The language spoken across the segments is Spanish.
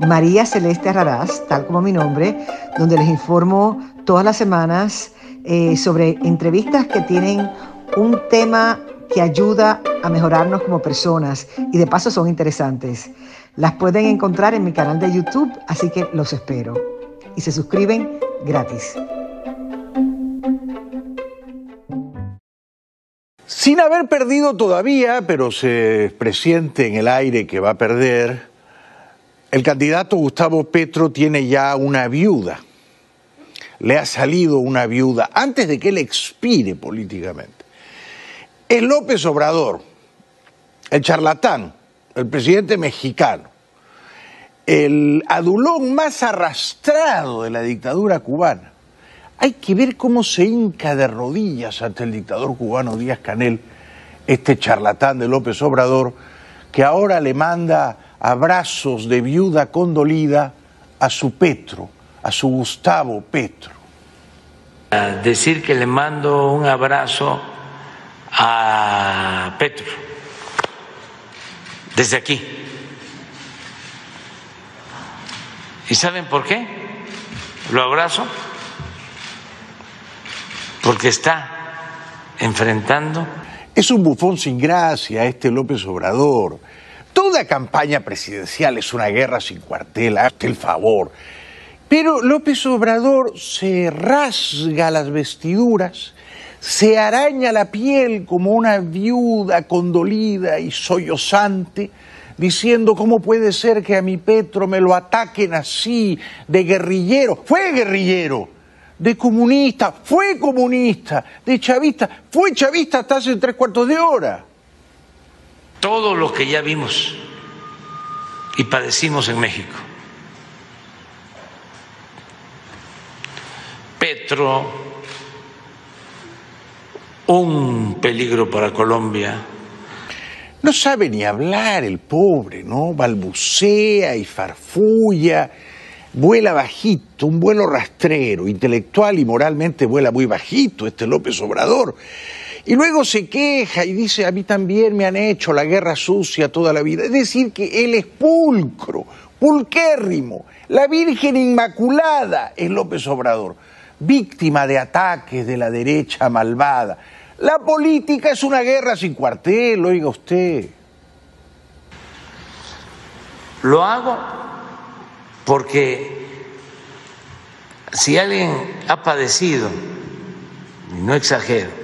María Celeste Raraz, tal como mi nombre, donde les informo todas las semanas eh, sobre entrevistas que tienen un tema que ayuda a mejorarnos como personas y de paso son interesantes. Las pueden encontrar en mi canal de YouTube, así que los espero. Y se suscriben gratis. Sin haber perdido todavía, pero se presiente en el aire que va a perder, el candidato Gustavo Petro tiene ya una viuda. Le ha salido una viuda antes de que él expire políticamente. Es López Obrador, el charlatán, el presidente mexicano, el adulón más arrastrado de la dictadura cubana. Hay que ver cómo se hinca de rodillas ante el dictador cubano Díaz Canel, este charlatán de López Obrador, que ahora le manda abrazos de viuda condolida a su Petro, a su Gustavo Petro. decir que le mando un abrazo a Petro desde aquí. ¿Y saben por qué? Lo abrazo porque está enfrentando. Es un bufón sin gracia este López Obrador Toda campaña presidencial es una guerra sin cuartel, hazte el favor. Pero López Obrador se rasga las vestiduras, se araña la piel como una viuda condolida y sollozante, diciendo cómo puede ser que a mi Petro me lo ataquen así, de guerrillero. Fue guerrillero, de comunista, fue comunista, de chavista, fue chavista hasta hace tres cuartos de hora todo lo que ya vimos y padecimos en México. Petro, un peligro para Colombia. No sabe ni hablar el pobre, ¿no? Balbucea y farfulla, vuela bajito, un vuelo rastrero, intelectual y moralmente vuela muy bajito este López Obrador. Y luego se queja y dice, a mí también me han hecho la guerra sucia toda la vida. Es decir, que él es pulcro, pulquérrimo. La Virgen Inmaculada es López Obrador, víctima de ataques de la derecha malvada. La política es una guerra sin cuartel, oiga usted. Lo hago porque si alguien ha padecido, y no exagero,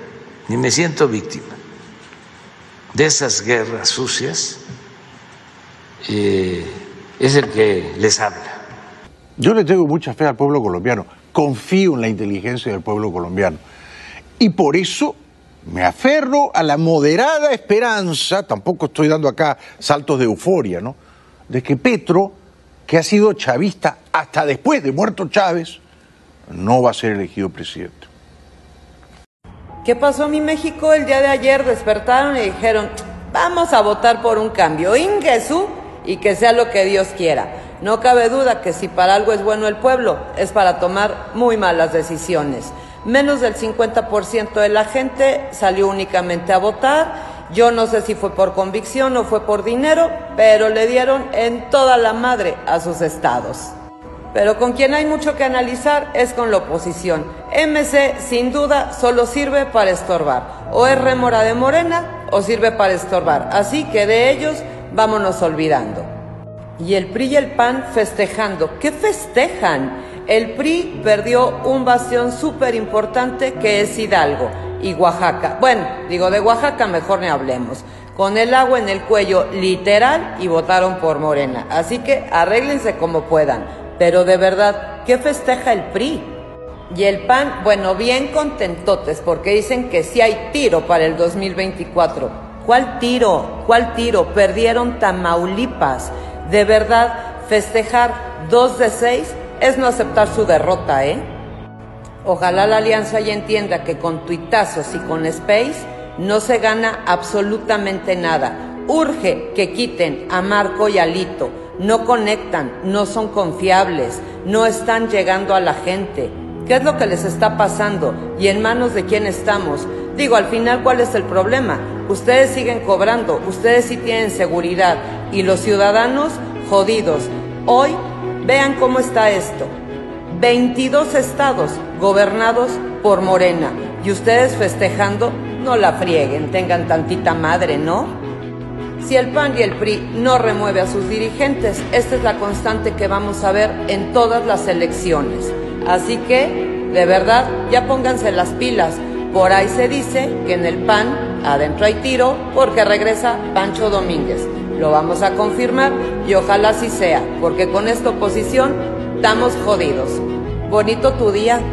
ni me siento víctima de esas guerras sucias, es el que les habla. Yo le tengo mucha fe al pueblo colombiano, confío en la inteligencia del pueblo colombiano y por eso me aferro a la moderada esperanza, tampoco estoy dando acá saltos de euforia, ¿no? De que Petro, que ha sido chavista hasta después de muerto Chávez, no va a ser elegido presidente. ¿Qué pasó en mi México el día de ayer? Despertaron y dijeron, vamos a votar por un cambio, Ingesú, y que sea lo que Dios quiera. No cabe duda que si para algo es bueno el pueblo, es para tomar muy malas decisiones. Menos del 50% de la gente salió únicamente a votar. Yo no sé si fue por convicción o fue por dinero, pero le dieron en toda la madre a sus estados. Pero con quien hay mucho que analizar es con la oposición. MC sin duda solo sirve para estorbar. O es remora de morena o sirve para estorbar. Así que de ellos vámonos olvidando. Y el PRI y el PAN festejando. ¿Qué festejan? El PRI perdió un bastión súper importante que es Hidalgo y Oaxaca. Bueno, digo, de Oaxaca mejor ni hablemos. Con el agua en el cuello literal y votaron por Morena. Así que arréglense como puedan. Pero de verdad, ¿qué festeja el PRI? Y el PAN, bueno, bien contentotes porque dicen que sí hay tiro para el 2024. ¿Cuál tiro? ¿Cuál tiro? Perdieron Tamaulipas. De verdad, festejar dos de seis es no aceptar su derrota, ¿eh? Ojalá la alianza ya entienda que con tuitazos y con Space no se gana absolutamente nada. Urge que quiten a Marco y a Lito. No conectan, no son confiables, no están llegando a la gente. ¿Qué es lo que les está pasando? ¿Y en manos de quién estamos? Digo, al final, ¿cuál es el problema? Ustedes siguen cobrando, ustedes sí tienen seguridad y los ciudadanos jodidos. Hoy, vean cómo está esto. 22 estados gobernados por Morena y ustedes festejando, no la frieguen, tengan tantita madre, ¿no? Si el PAN y el PRI no remueve a sus dirigentes, esta es la constante que vamos a ver en todas las elecciones. Así que, de verdad, ya pónganse las pilas. Por ahí se dice que en el PAN adentro hay tiro porque regresa Pancho Domínguez. Lo vamos a confirmar y ojalá así sea, porque con esta oposición estamos jodidos. Bonito tu día.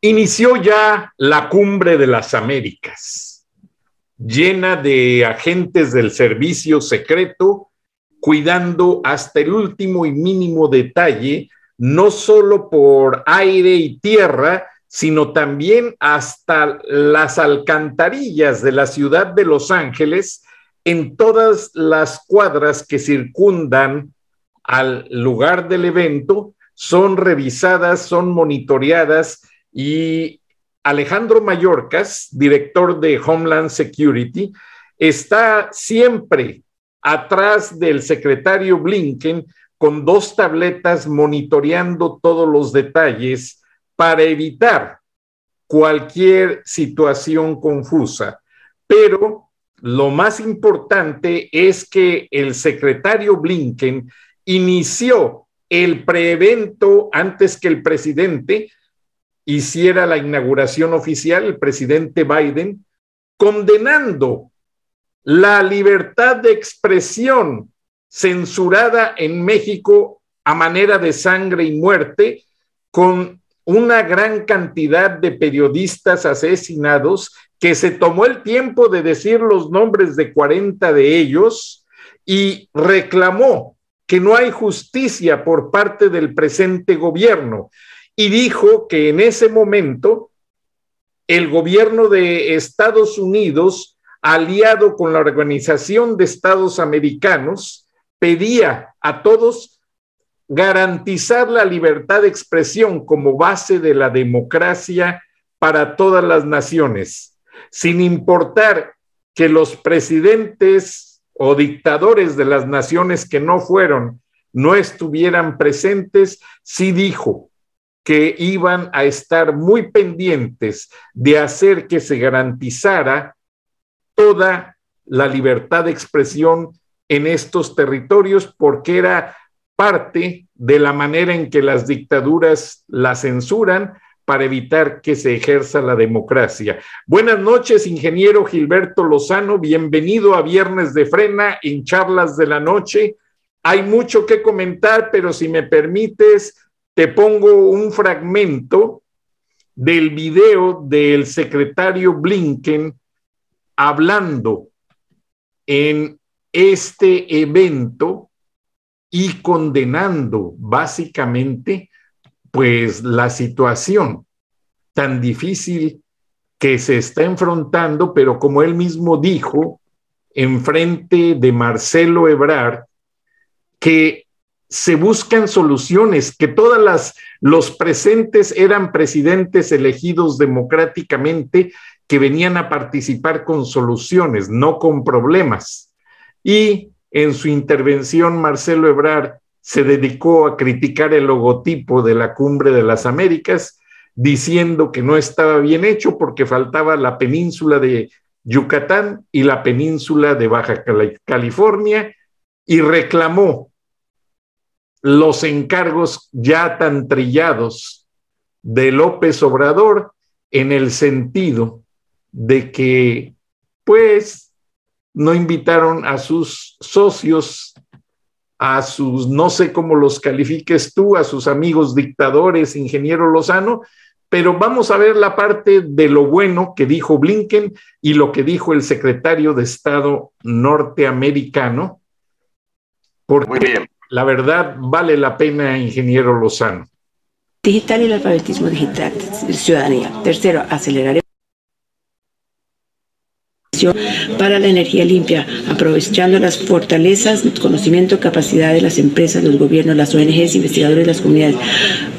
Inició ya la cumbre de las Américas, llena de agentes del servicio secreto, cuidando hasta el último y mínimo detalle, no solo por aire y tierra, sino también hasta las alcantarillas de la ciudad de Los Ángeles, en todas las cuadras que circundan al lugar del evento, son revisadas, son monitoreadas y Alejandro Mayorkas, director de Homeland Security, está siempre atrás del secretario Blinken con dos tabletas monitoreando todos los detalles para evitar cualquier situación confusa. Pero lo más importante es que el secretario Blinken inició el preevento antes que el presidente hiciera la inauguración oficial, el presidente Biden, condenando la libertad de expresión censurada en México a manera de sangre y muerte, con una gran cantidad de periodistas asesinados, que se tomó el tiempo de decir los nombres de 40 de ellos y reclamó que no hay justicia por parte del presente gobierno y dijo que en ese momento el gobierno de Estados Unidos, aliado con la Organización de Estados Americanos, pedía a todos garantizar la libertad de expresión como base de la democracia para todas las naciones, sin importar que los presidentes o dictadores de las naciones que no fueron no estuvieran presentes, sí dijo que iban a estar muy pendientes de hacer que se garantizara toda la libertad de expresión en estos territorios porque era parte de la manera en que las dictaduras la censuran para evitar que se ejerza la democracia. Buenas noches, ingeniero Gilberto Lozano, bienvenido a Viernes de Frena en Charlas de la Noche. Hay mucho que comentar, pero si me permites, te pongo un fragmento del video del secretario Blinken hablando en este evento y condenando básicamente pues la situación tan difícil que se está enfrentando, pero como él mismo dijo, en frente de Marcelo Ebrard, que se buscan soluciones, que todas las los presentes eran presidentes elegidos democráticamente que venían a participar con soluciones, no con problemas. Y en su intervención Marcelo Ebrard se dedicó a criticar el logotipo de la Cumbre de las Américas, diciendo que no estaba bien hecho porque faltaba la península de Yucatán y la península de Baja California y reclamó los encargos ya tan trillados de López Obrador en el sentido de que, pues, no invitaron a sus socios, a sus, no sé cómo los califiques tú, a sus amigos dictadores, ingeniero Lozano, pero vamos a ver la parte de lo bueno que dijo Blinken y lo que dijo el secretario de Estado norteamericano, porque la verdad vale la pena, ingeniero Lozano. Digital y el alfabetismo digital, ciudadanía. Tercero, acelerar para la energía limpia, aprovechando las fortalezas, conocimiento, capacidad de las empresas, los gobiernos, las ONGs, investigadores, las comunidades.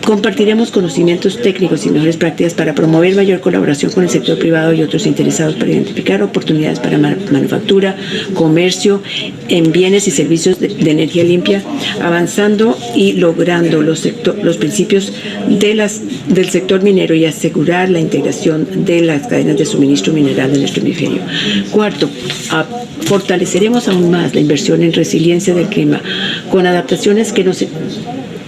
Compartiremos conocimientos técnicos y mejores prácticas para promover mayor colaboración con el sector privado y otros interesados para identificar oportunidades para manufactura, comercio en bienes y servicios de, energía limpia, avanzando y logrando los, los principios del sector minero y asegurar la integración de las cadenas de suministro mineral de nuestro hemisferio. Cuarto, fortaleceremos aún más la inversión en resiliencia del clima con adaptaciones que nos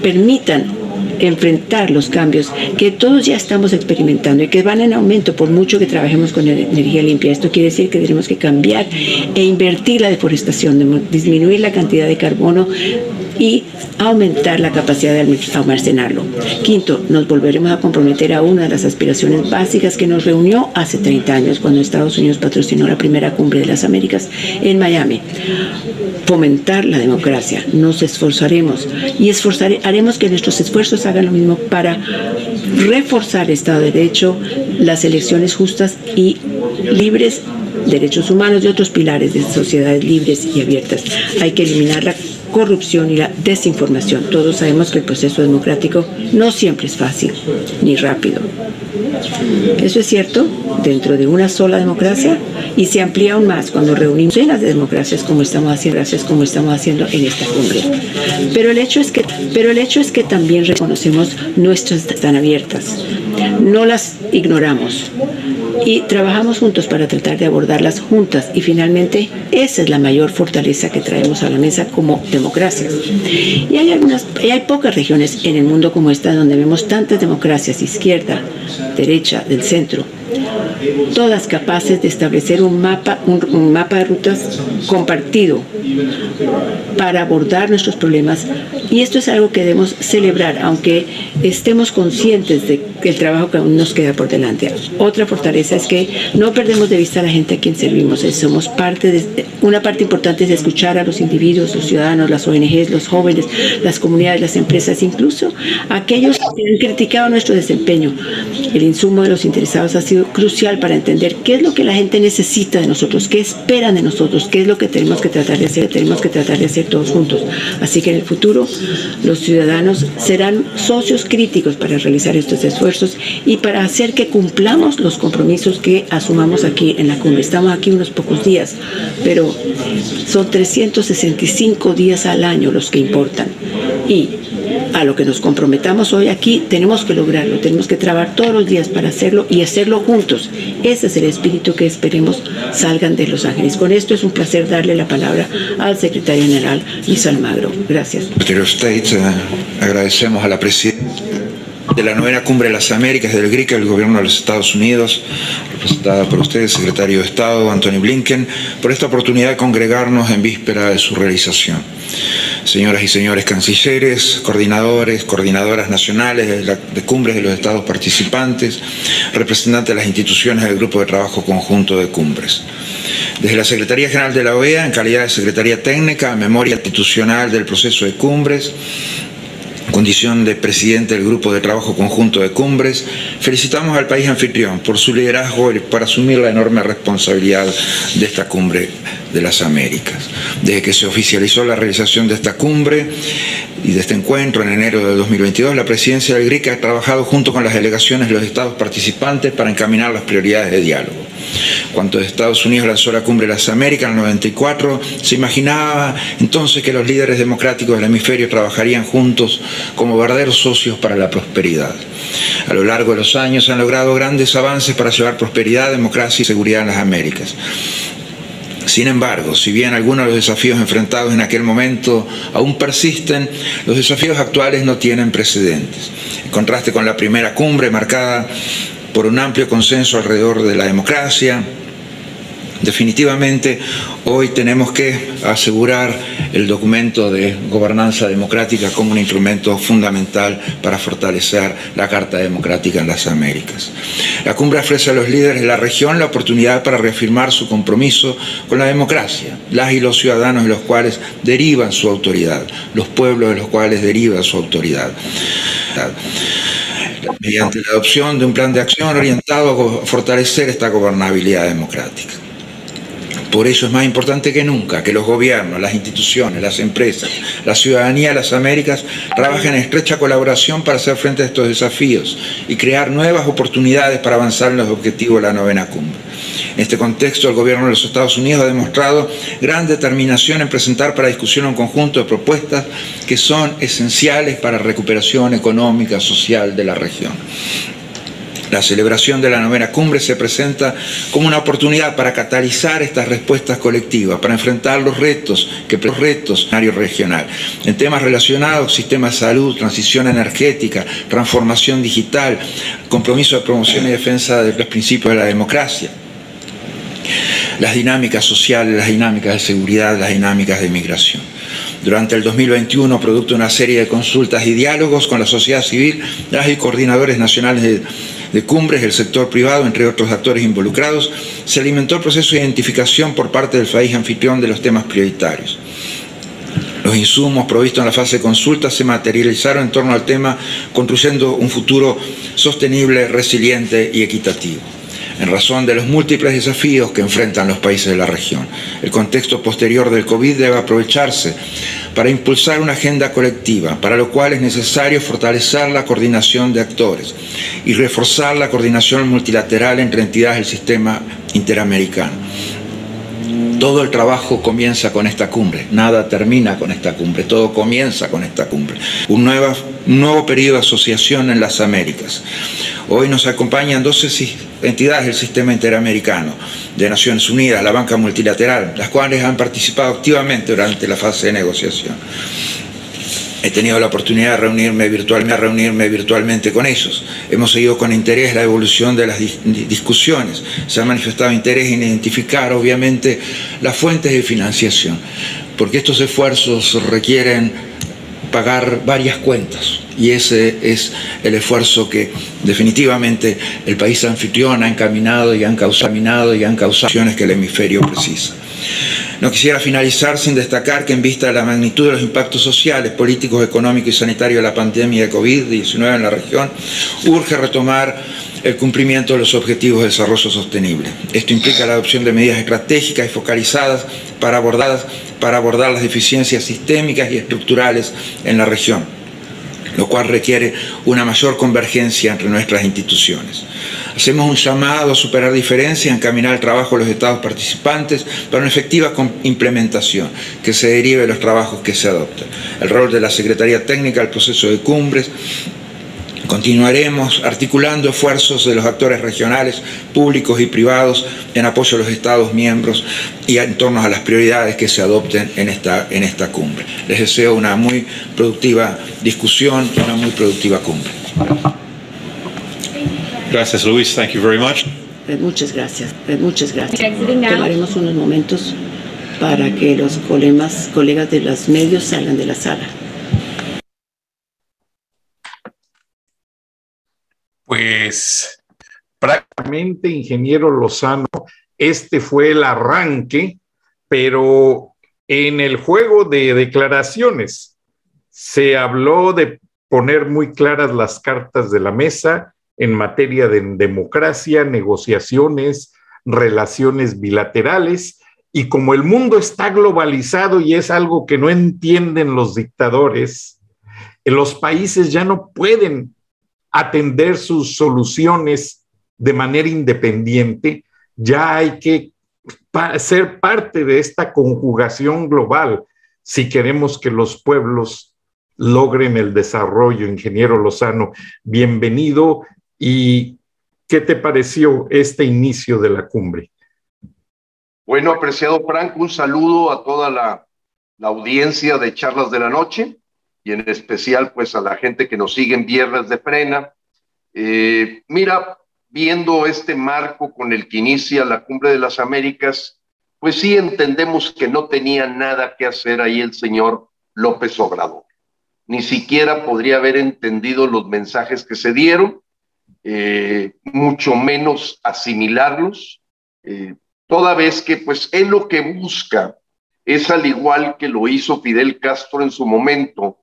permitan enfrentar los cambios que todos ya estamos experimentando y que van en aumento por mucho que trabajemos con energía limpia. Esto quiere decir que tenemos que cambiar e invertir la deforestación, disminuir la cantidad de carbono y aumentar la capacidad de almacenarlo. Quinto, nos volveremos a comprometer a una de las aspiraciones básicas que nos reunió hace 30 años cuando Estados Unidos patrocinó la primera cumbre de las Américas en Miami. Fomentar la democracia. Nos esforzaremos y haremos que nuestros esfuerzos hagan lo mismo para reforzar el Estado de Derecho, las elecciones justas y libres derechos humanos y otros pilares de sociedades libres y abiertas. Hay que eliminar la corrupción y la desinformación. Todos sabemos que el proceso democrático no siempre es fácil ni rápido. Eso es cierto dentro de una sola democracia y se amplía aún más cuando reunimos en las democracias como estamos haciendo, gracias como estamos haciendo en esta cumbre. Pero el hecho es que, pero el hecho es que también reconocemos nuestras están abiertas, no las ignoramos y trabajamos juntos para tratar de abordarlas juntas y finalmente esa es la mayor fortaleza que traemos a la mesa como democracias. Y hay algunas, hay pocas regiones en el mundo como esta donde vemos tantas democracias, izquierda, derecha, del centro, todas capaces de establecer un mapa, un, mapa de rutas compartido para abordar nuestros problemas. Y esto es algo que debemos celebrar, aunque estemos conscientes de que el trabajo que aún nos queda por delante. Otra fortaleza es que no perdemos de vista a la gente a quien servimos. Somos parte de, una parte importante es escuchar a los individuos, los ciudadanos, las ONGs, los jóvenes, las comunidades, las empresas, incluso aquellos que han criticado nuestro desempeño. El insumo de los interesados ha sido crucial para entender qué es lo que la gente necesita de nosotros, qué esperan de nosotros, qué es lo que tenemos que tratar de hacer, tenemos que tratar de hacer todos juntos. Así que en el futuro los ciudadanos serán socios críticos para realizar estos esfuerzos y para hacer que cumplamos los compromisos que asumamos aquí en la cumbre. Estamos aquí unos pocos días, pero son 365 días al año los que importan. Y a lo que nos comprometamos hoy aquí, tenemos que lograrlo, tenemos que trabajar todos los días para hacerlo y hacerlo juntos. Ese es el espíritu que esperemos salgan de Los Ángeles. Con esto es un placer darle la palabra al secretario general Luis Almagro. Gracias. State, eh, agradecemos a la presidenta de la novena cumbre de las Américas del GRIC, el gobierno de los Estados Unidos, representada por usted, secretario de Estado, Anthony Blinken, por esta oportunidad de congregarnos en víspera de su realización señoras y señores cancilleres, coordinadores, coordinadoras nacionales de, cumbres de los estados participantes, representantes de las instituciones del Grupo de Trabajo Conjunto de Cumbres. Desde la Secretaría General de la OEA, en calidad de Secretaría Técnica, Memoria Institucional del Proceso de Cumbres, condición de presidente del Grupo de Trabajo Conjunto de Cumbres, felicitamos al país anfitrión por su liderazgo y por asumir la enorme responsabilidad de esta cumbre de las Américas. Desde que se oficializó la realización de esta cumbre y de este encuentro en enero de 2022, la presidencia del GRIC ha trabajado junto con las delegaciones de los estados participantes para encaminar las prioridades de diálogo. Cuando Estados Unidos lanzó la cumbre de las Américas en el 94, se imaginaba entonces que los líderes democráticos del hemisferio trabajarían juntos como verdaderos socios para la prosperidad. A lo largo de los años han logrado grandes avances para llevar prosperidad, democracia y seguridad en las Américas. Sin embargo, si bien algunos de los desafíos enfrentados en aquel momento aún persisten, los desafíos actuales no tienen precedentes. En contraste con la primera cumbre marcada por un amplio consenso alrededor de la democracia, Definitivamente, hoy tenemos que asegurar el documento de gobernanza democrática como un instrumento fundamental para fortalecer la Carta Democrática en las Américas. La cumbre ofrece a los líderes de la región la oportunidad para reafirmar su compromiso con la democracia, las y los ciudadanos de los cuales derivan su autoridad, los pueblos de los cuales deriva su autoridad mediante la adopción de un plan de acción orientado a fortalecer esta gobernabilidad democrática. Por eso es más importante que nunca que los gobiernos, las instituciones, las empresas, la ciudadanía de las Américas trabajen en estrecha colaboración para hacer frente a estos desafíos y crear nuevas oportunidades para avanzar en los objetivos de la novena cumbre. En este contexto, el gobierno de los Estados Unidos ha demostrado gran determinación en presentar para discusión un conjunto de propuestas que son esenciales para la recuperación económica, social de la región. La celebración de la novena cumbre se presenta como una oportunidad para catalizar estas respuestas colectivas, para enfrentar los retos que los retos regional en temas relacionados sistema de salud, transición energética, transformación digital, compromiso de promoción y defensa de los principios de la democracia las dinámicas sociales, las dinámicas de seguridad, las dinámicas de migración. Durante el 2021, producto de una serie de consultas y diálogos con la sociedad civil, las y coordinadores nacionales de cumbres del sector privado, entre otros actores involucrados, se alimentó el proceso de identificación por parte del país anfitrión de los temas prioritarios. Los insumos provistos en la fase de consulta se materializaron en torno al tema construyendo un futuro sostenible, resiliente y equitativo en razón de los múltiples desafíos que enfrentan los países de la región. El contexto posterior del COVID debe aprovecharse para impulsar una agenda colectiva, para lo cual es necesario fortalecer la coordinación de actores y reforzar la coordinación multilateral entre entidades del sistema interamericano. Todo el trabajo comienza con esta cumbre, nada termina con esta cumbre, todo comienza con esta cumbre. Un nuevo, periodo de asociación en las Américas. Hoy nos acompañan 12 entidades del sistema interamericano, de Naciones Unidas, la banca multilateral, las cuales han participado activamente durante la fase de negociación. He tenido la oportunidad de reunirme virtualmente, reunirme virtualmente con ellos. Hemos seguido con interés la evolución de las discusiones. Se ha manifestado interés en identificar, obviamente, las fuentes de financiación, porque estos esfuerzos requieren pagar varias cuentas y ese es el esfuerzo que definitivamente el país anfitrión ha encaminado y han causado, y han causado acciones que el hemisferio precisa. No quisiera finalizar sin destacar que en vista de la magnitud de los impactos sociales, políticos, económicos y sanitarios de la pandemia de COVID-19 en la región, urge retomar el cumplimiento de los objetivos de desarrollo sostenible. Esto implica la adopción de medidas estratégicas y focalizadas para para abordar las deficiencias sistémicas y estructurales en la región lo cual requiere una mayor convergencia entre nuestras instituciones. Hacemos un llamado a superar diferencias, encaminar el trabajo de los estados participantes para una efectiva implementación que se derive de los trabajos que se adoptan. El rol de la Secretaría Técnica, el proceso de cumbres, Continuaremos articulando esfuerzos de los actores regionales, públicos y privados en apoyo a los Estados miembros y en torno a las prioridades que se adopten en esta, en esta cumbre. Les deseo una muy productiva discusión y una muy productiva cumbre. Gracias, Luis. Thank you very much. Eh, muchas gracias. Eh, muchas gracias. Tomaremos unos momentos para que los colegas, colegas de los medios salgan de la sala. Pues prácticamente, ingeniero Lozano, este fue el arranque, pero en el juego de declaraciones se habló de poner muy claras las cartas de la mesa en materia de democracia, negociaciones, relaciones bilaterales, y como el mundo está globalizado y es algo que no entienden los dictadores, los países ya no pueden atender sus soluciones de manera independiente, ya hay que ser parte de esta conjugación global si queremos que los pueblos logren el desarrollo. Ingeniero Lozano, bienvenido y ¿qué te pareció este inicio de la cumbre? Bueno, apreciado Frank, un saludo a toda la, la audiencia de Charlas de la Noche y en especial pues a la gente que nos sigue en Viernes de Frena. Eh, mira, viendo este marco con el que inicia la Cumbre de las Américas, pues sí entendemos que no tenía nada que hacer ahí el señor López Obrador. Ni siquiera podría haber entendido los mensajes que se dieron, eh, mucho menos asimilarlos, eh, toda vez que pues él lo que busca es al igual que lo hizo Fidel Castro en su momento,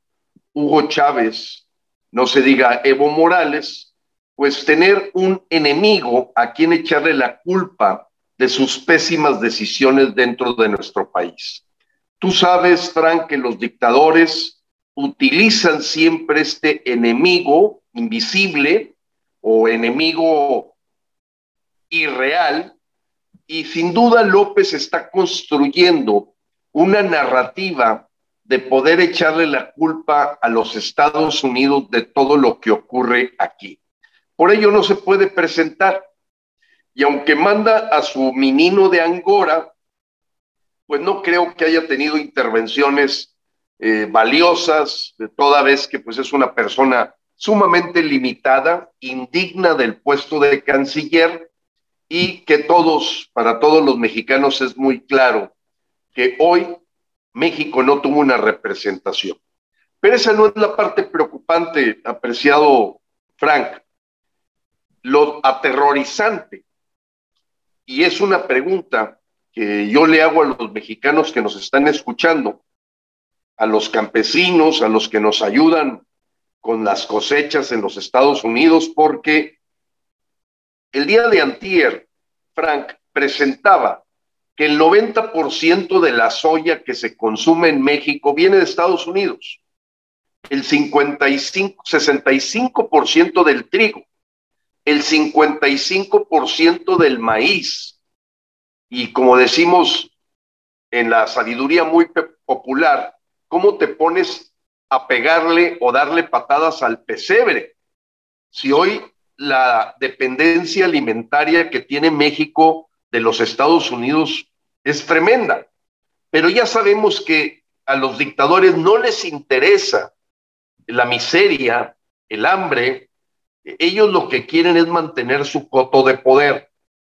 Hugo Chávez, no se diga Evo Morales, pues tener un enemigo a quien echarle la culpa de sus pésimas decisiones dentro de nuestro país. Tú sabes, Frank, que los dictadores utilizan siempre este enemigo invisible o enemigo irreal y sin duda López está construyendo una narrativa de poder echarle la culpa a los Estados Unidos de todo lo que ocurre aquí. Por ello no se puede presentar. Y aunque manda a su menino de Angora, pues no creo que haya tenido intervenciones eh, valiosas, toda vez que pues es una persona sumamente limitada, indigna del puesto de canciller y que todos, para todos los mexicanos es muy claro que hoy México no tuvo una representación. Pero esa no es la parte preocupante, apreciado Frank. Lo aterrorizante, y es una pregunta que yo le hago a los mexicanos que nos están escuchando, a los campesinos, a los que nos ayudan con las cosechas en los Estados Unidos, porque el día de antier, Frank presentaba que el 90% de la soya que se consume en México viene de Estados Unidos, el 55, 65% del trigo, el 55% del maíz. Y como decimos en la sabiduría muy popular, ¿cómo te pones a pegarle o darle patadas al pesebre? Si hoy la dependencia alimentaria que tiene México de los Estados Unidos es tremenda. Pero ya sabemos que a los dictadores no les interesa la miseria, el hambre. Ellos lo que quieren es mantener su coto de poder.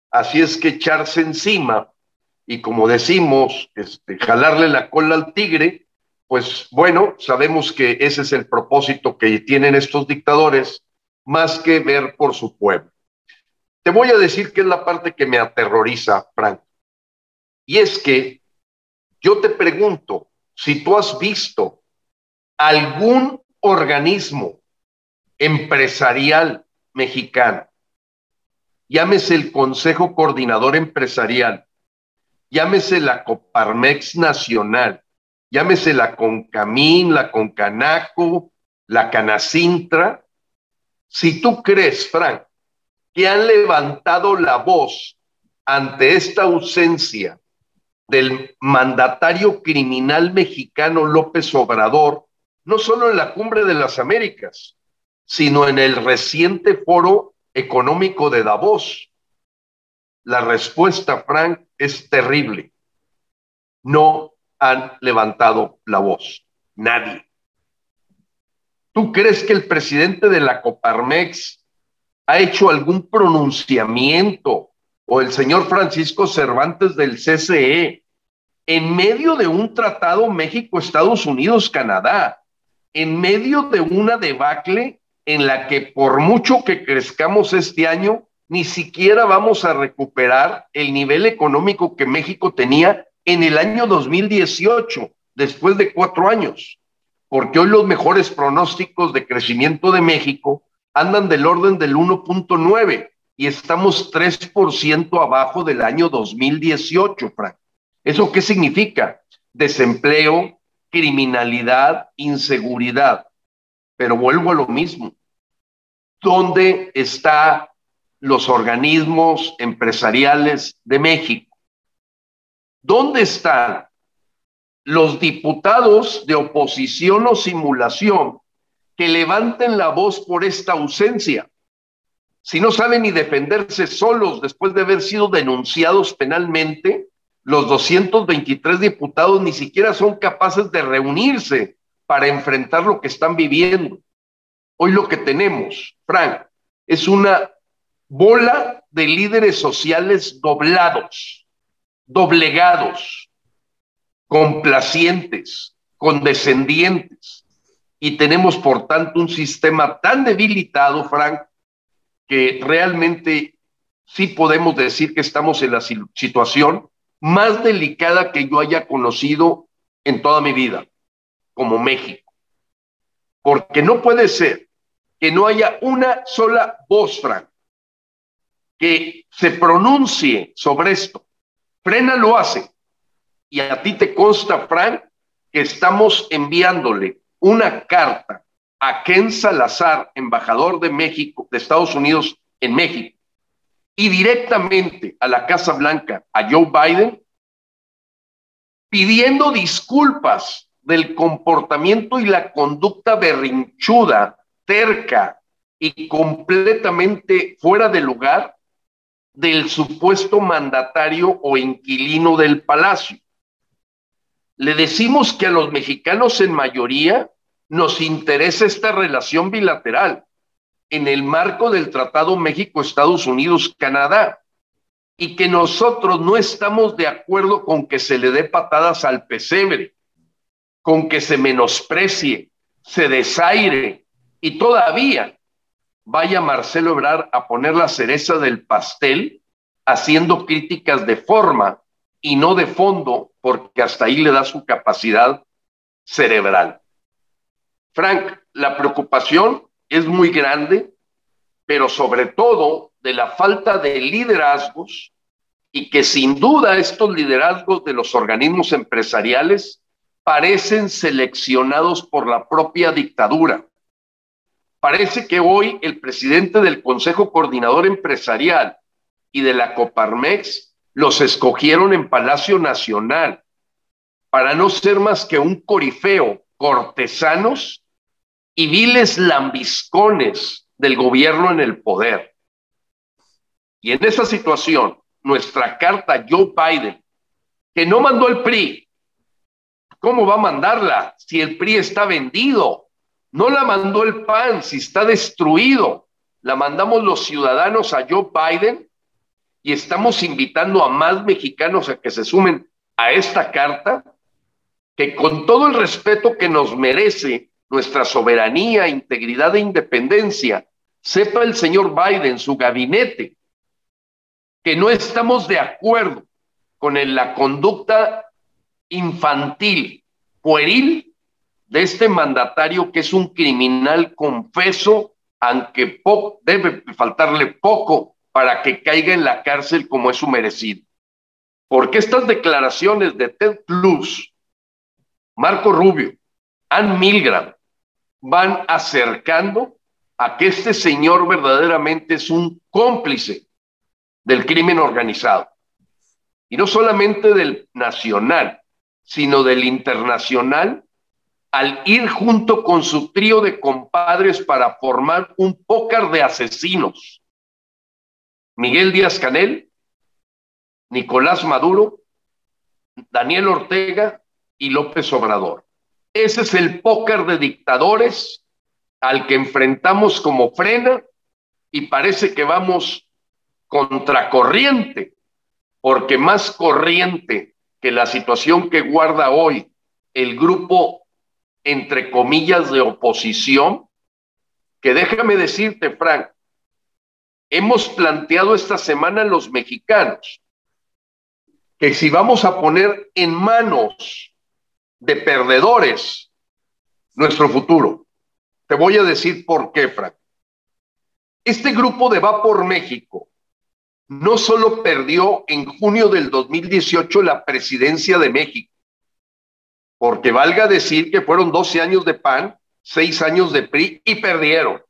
Así es que echarse encima y como decimos, este, jalarle la cola al tigre, pues bueno, sabemos que ese es el propósito que tienen estos dictadores, más que ver por su pueblo. Te voy a decir que es la parte que me aterroriza, Frank. Y es que yo te pregunto si tú has visto algún organismo empresarial mexicano, llámese el Consejo Coordinador Empresarial, llámese la Coparmex Nacional, llámese la Concamín, la Concanaco, la Canacintra. Si tú crees, Frank, que han levantado la voz ante esta ausencia del mandatario criminal mexicano López Obrador, no solo en la cumbre de las Américas, sino en el reciente foro económico de Davos. La respuesta, Frank, es terrible. No han levantado la voz. Nadie. ¿Tú crees que el presidente de la Coparmex ha hecho algún pronunciamiento o el señor Francisco Cervantes del CCE en medio de un tratado México-Estados Unidos-Canadá, en medio de una debacle en la que por mucho que crezcamos este año, ni siquiera vamos a recuperar el nivel económico que México tenía en el año 2018, después de cuatro años, porque hoy los mejores pronósticos de crecimiento de México andan del orden del 1.9 y estamos 3% abajo del año 2018, Frank. ¿Eso qué significa? Desempleo, criminalidad, inseguridad. Pero vuelvo a lo mismo. ¿Dónde están los organismos empresariales de México? ¿Dónde están los diputados de oposición o simulación que levanten la voz por esta ausencia. Si no saben ni defenderse solos después de haber sido denunciados penalmente, los 223 diputados ni siquiera son capaces de reunirse para enfrentar lo que están viviendo. Hoy lo que tenemos, Frank, es una bola de líderes sociales doblados, doblegados, complacientes, condescendientes. Y tenemos, por tanto, un sistema tan debilitado, Frank, que realmente sí podemos decir que estamos en la situación más delicada que yo haya conocido en toda mi vida, como México. Porque no puede ser que no haya una sola voz, Frank, que se pronuncie sobre esto. Frena lo hace. Y a ti te consta, Frank, que estamos enviándole una carta a Ken Salazar, embajador de México, de Estados Unidos en México, y directamente a la Casa Blanca, a Joe Biden, pidiendo disculpas del comportamiento y la conducta berrinchuda, terca y completamente fuera de lugar del supuesto mandatario o inquilino del palacio. Le decimos que a los mexicanos en mayoría nos interesa esta relación bilateral en el marco del Tratado México-Estados Unidos-Canadá y que nosotros no estamos de acuerdo con que se le dé patadas al pesebre, con que se menosprecie, se desaire y todavía vaya Marcelo Ebrard a poner la cereza del pastel haciendo críticas de forma y no de fondo, porque hasta ahí le da su capacidad cerebral. Frank, la preocupación es muy grande, pero sobre todo de la falta de liderazgos y que sin duda estos liderazgos de los organismos empresariales parecen seleccionados por la propia dictadura. Parece que hoy el presidente del Consejo Coordinador Empresarial y de la Coparmex los escogieron en Palacio Nacional para no ser más que un corifeo, cortesanos y viles lambiscones del gobierno en el poder. Y en esa situación, nuestra carta Joe Biden, que no mandó el PRI, ¿cómo va a mandarla si el PRI está vendido? No la mandó el PAN si está destruido. La mandamos los ciudadanos a Joe Biden y estamos invitando a más mexicanos a que se sumen a esta carta, que con todo el respeto que nos merece nuestra soberanía, integridad e independencia, sepa el señor Biden, su gabinete, que no estamos de acuerdo con la conducta infantil, pueril de este mandatario que es un criminal confeso, aunque debe faltarle poco para que caiga en la cárcel como es su merecido. Porque estas declaraciones de Ted Cruz, Marco Rubio, Ann Milgram, van acercando a que este señor verdaderamente es un cómplice del crimen organizado. Y no solamente del nacional, sino del internacional, al ir junto con su trío de compadres para formar un pócar de asesinos. Miguel Díaz Canel, Nicolás Maduro, Daniel Ortega y López Obrador. Ese es el póker de dictadores al que enfrentamos como frena y parece que vamos contracorriente, porque más corriente que la situación que guarda hoy el grupo, entre comillas, de oposición, que déjame decirte, Frank, hemos planteado esta semana los mexicanos que si vamos a poner en manos de perdedores nuestro futuro. Te voy a decir por qué, Frank. Este grupo de Va por México no solo perdió en junio del 2018 la presidencia de México, porque valga decir que fueron 12 años de PAN, 6 años de PRI y perdieron.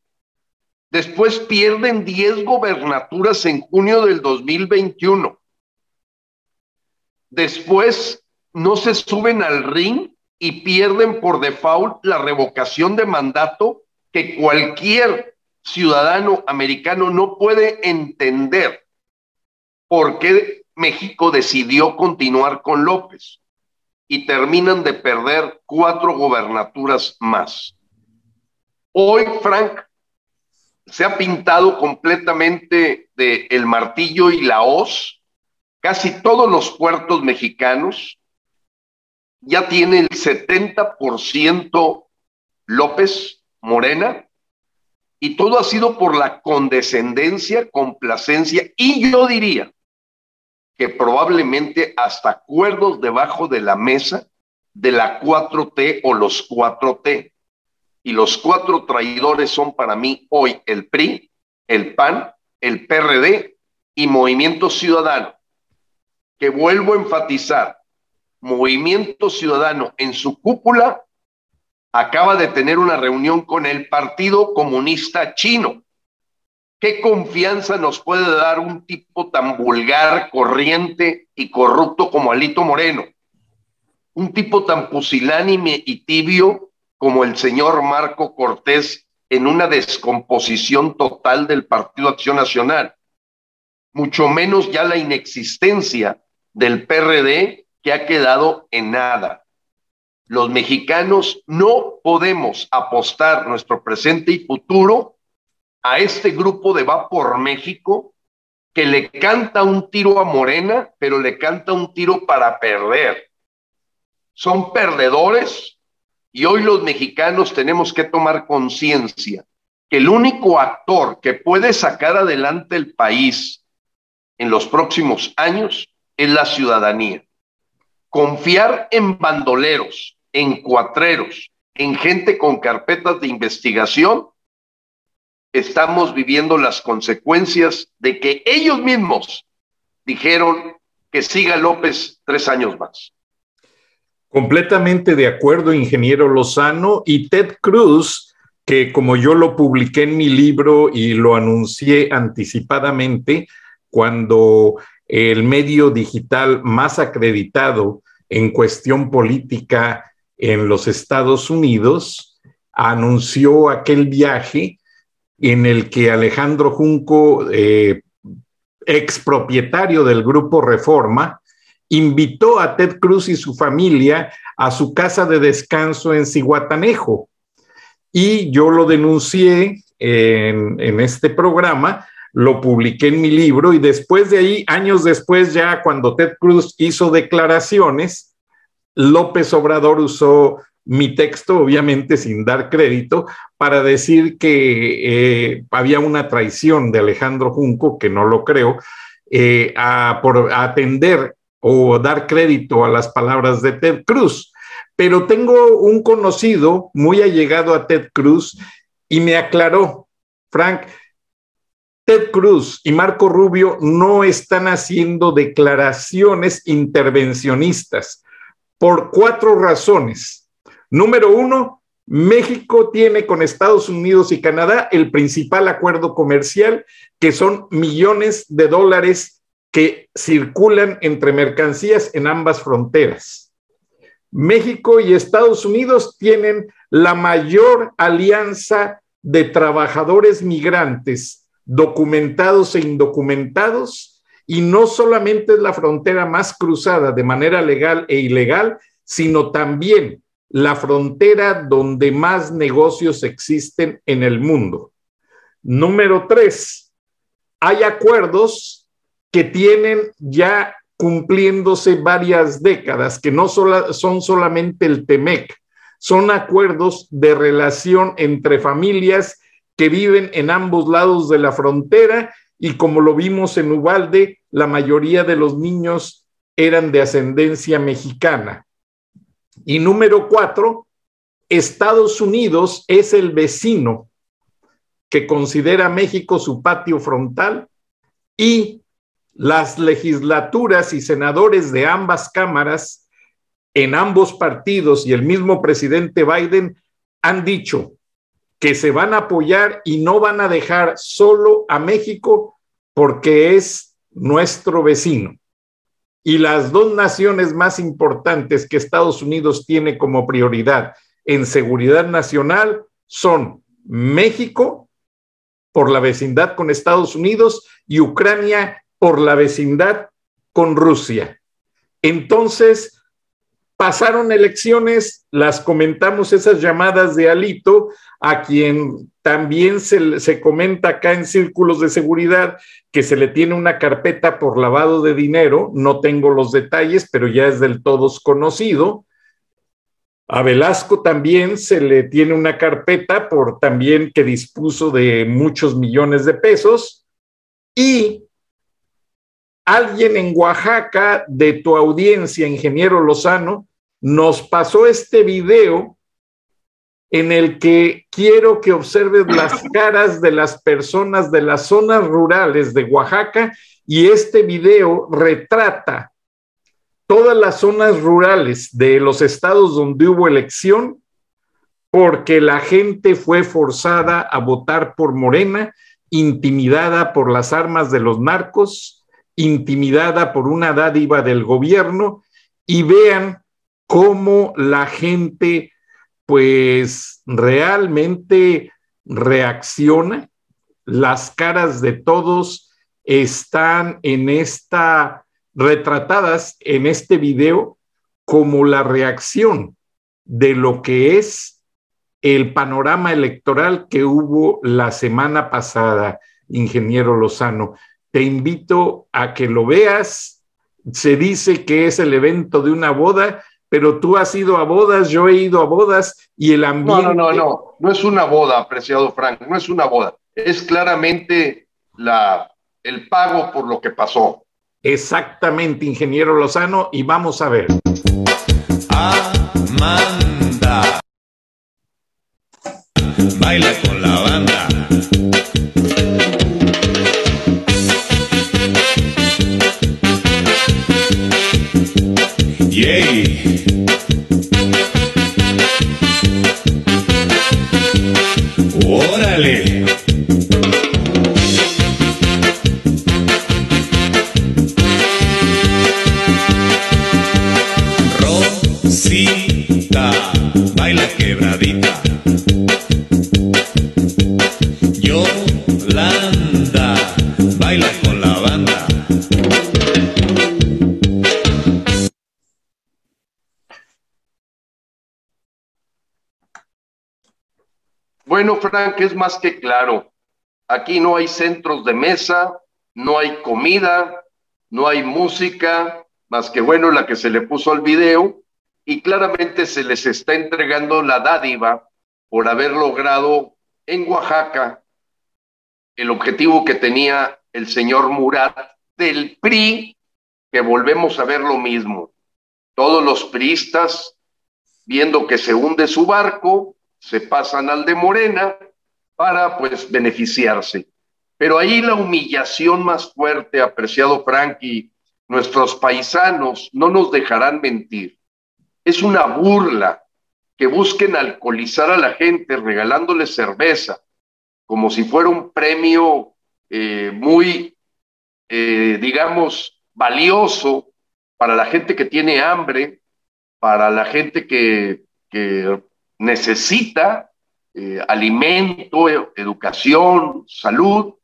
Después pierden 10 gobernaturas en junio del 2021. Después no se suben al ring y pierden por default la revocación de mandato que cualquier ciudadano americano no puede entender por qué México decidió continuar con López y terminan de perder cuatro gobernaturas más. Hoy, Frank, se ha pintado completamente de el martillo y la hoz. Casi todos los puertos mexicanos ya tienen el 70% López Morena y todo ha sido por la condescendencia, complacencia y yo diría que probablemente hasta acuerdos debajo de la mesa de la 4T o los 4T. Y los cuatro traidores son para mí hoy el PRI, el PAN, el PRD y Movimiento Ciudadano. Que vuelvo a enfatizar, Movimiento Ciudadano en su cúpula acaba de tener una reunión con el Partido Comunista Chino. ¿Qué confianza nos puede dar un tipo tan vulgar, corriente y corrupto como Alito Moreno? Un tipo tan pusilánime y tibio como el señor Marco Cortés en una descomposición total del Partido Acción Nacional. Mucho menos ya la inexistencia del PRD que ha quedado en nada los mexicanos no podemos apostar nuestro presente y futuro a este grupo de Va por México que le canta un tiro a Morena, pero le canta un tiro para perder. Son perdedores y hoy los mexicanos tenemos que tomar conciencia que el único actor que puede sacar adelante el país en los próximos años es la ciudadanía. Confiar en bandoleros, en cuatreros, en gente con carpetas de investigación, estamos viviendo las consecuencias de que ellos mismos dijeron que siga López tres años más. Completamente de acuerdo, ingeniero Lozano. Y Ted Cruz, que como yo lo publiqué en mi libro y lo anuncié anticipadamente, cuando el medio digital más acreditado en cuestión política en los Estados Unidos, anunció aquel viaje en el que Alejandro Junco, eh, ex propietario del grupo Reforma, invitó a Ted Cruz y su familia a su casa de descanso en Cihuatanejo. Y yo lo denuncié en, en este programa, lo publiqué en mi libro y después de ahí, años después, ya cuando Ted Cruz hizo declaraciones, López Obrador usó mi texto, obviamente sin dar crédito, para decir que eh, había una traición de Alejandro Junco, que no lo creo, eh, por atender o dar crédito a las palabras de Ted Cruz. Pero tengo un conocido muy allegado a Ted Cruz y me aclaró, Frank, Ted Cruz y Marco Rubio no están haciendo declaraciones intervencionistas por cuatro razones. Número uno, México tiene con Estados Unidos y Canadá el principal acuerdo comercial, que son millones de dólares que circulan entre mercancías en ambas fronteras. México y Estados Unidos tienen la mayor alianza de trabajadores migrantes documentados e indocumentados y no solamente es la frontera más cruzada de manera legal e ilegal, sino también la frontera donde más negocios existen en el mundo. Número tres, hay acuerdos que tienen ya cumpliéndose varias décadas, que no son solamente el TEMEC, son acuerdos de relación entre familias que viven en ambos lados de la frontera y como lo vimos en Ubalde, la mayoría de los niños eran de ascendencia mexicana. Y número cuatro, Estados Unidos es el vecino que considera México su patio frontal y las legislaturas y senadores de ambas cámaras en ambos partidos y el mismo presidente Biden han dicho que se van a apoyar y no van a dejar solo a México porque es nuestro vecino. Y las dos naciones más importantes que Estados Unidos tiene como prioridad en seguridad nacional son México por la vecindad con Estados Unidos y Ucrania por la vecindad con Rusia. Entonces, pasaron elecciones, las comentamos esas llamadas de Alito, a quien también se, se, comenta acá en círculos de seguridad que se le tiene una carpeta por lavado de dinero, no tengo los detalles, pero ya es del todos conocido. A Velasco también se le tiene una carpeta por también que dispuso de muchos millones de pesos. Y alguien en Oaxaca de tu audiencia, ingeniero Lozano, nos pasó este video en el que quiero que observes las caras de las personas de las zonas rurales de Oaxaca y este video retrata todas las zonas rurales de los estados donde hubo elección porque la gente fue forzada a votar por Morena, intimidada por las armas de los narcos, intimidada por una dádiva del gobierno y vean cómo la gente pues realmente reacciona, las caras de todos están en esta retratadas en este video como la reacción de lo que es el panorama electoral que hubo la semana pasada, ingeniero Lozano. Te invito a que lo veas. Se dice que es el evento de una boda, pero tú has ido a bodas, yo he ido a bodas y el ambiente... No, no, no, no, no es una boda, apreciado Frank, no es una boda. Es claramente la, el pago por lo que pasó. Exactamente, ingeniero Lozano, y vamos a ver. Amanda. Baila con la banda. Bueno, Frank, es más que claro. Aquí no hay centros de mesa, no hay comida, no hay música, más que bueno la que se le puso al video, y claramente se les está entregando la dádiva por haber logrado en Oaxaca el objetivo que tenía el señor Murat del PRI, que volvemos a ver lo mismo. Todos los priistas, viendo que se hunde su barco, se pasan al de Morena para pues beneficiarse. Pero ahí la humillación más fuerte, apreciado Frankie, nuestros paisanos no nos dejarán mentir. Es una burla que busquen alcoholizar a la gente regalándole cerveza, como si fuera un premio eh, muy, eh, digamos, valioso para la gente que tiene hambre, para la gente que, que necesita eh, alimento, educación, salud,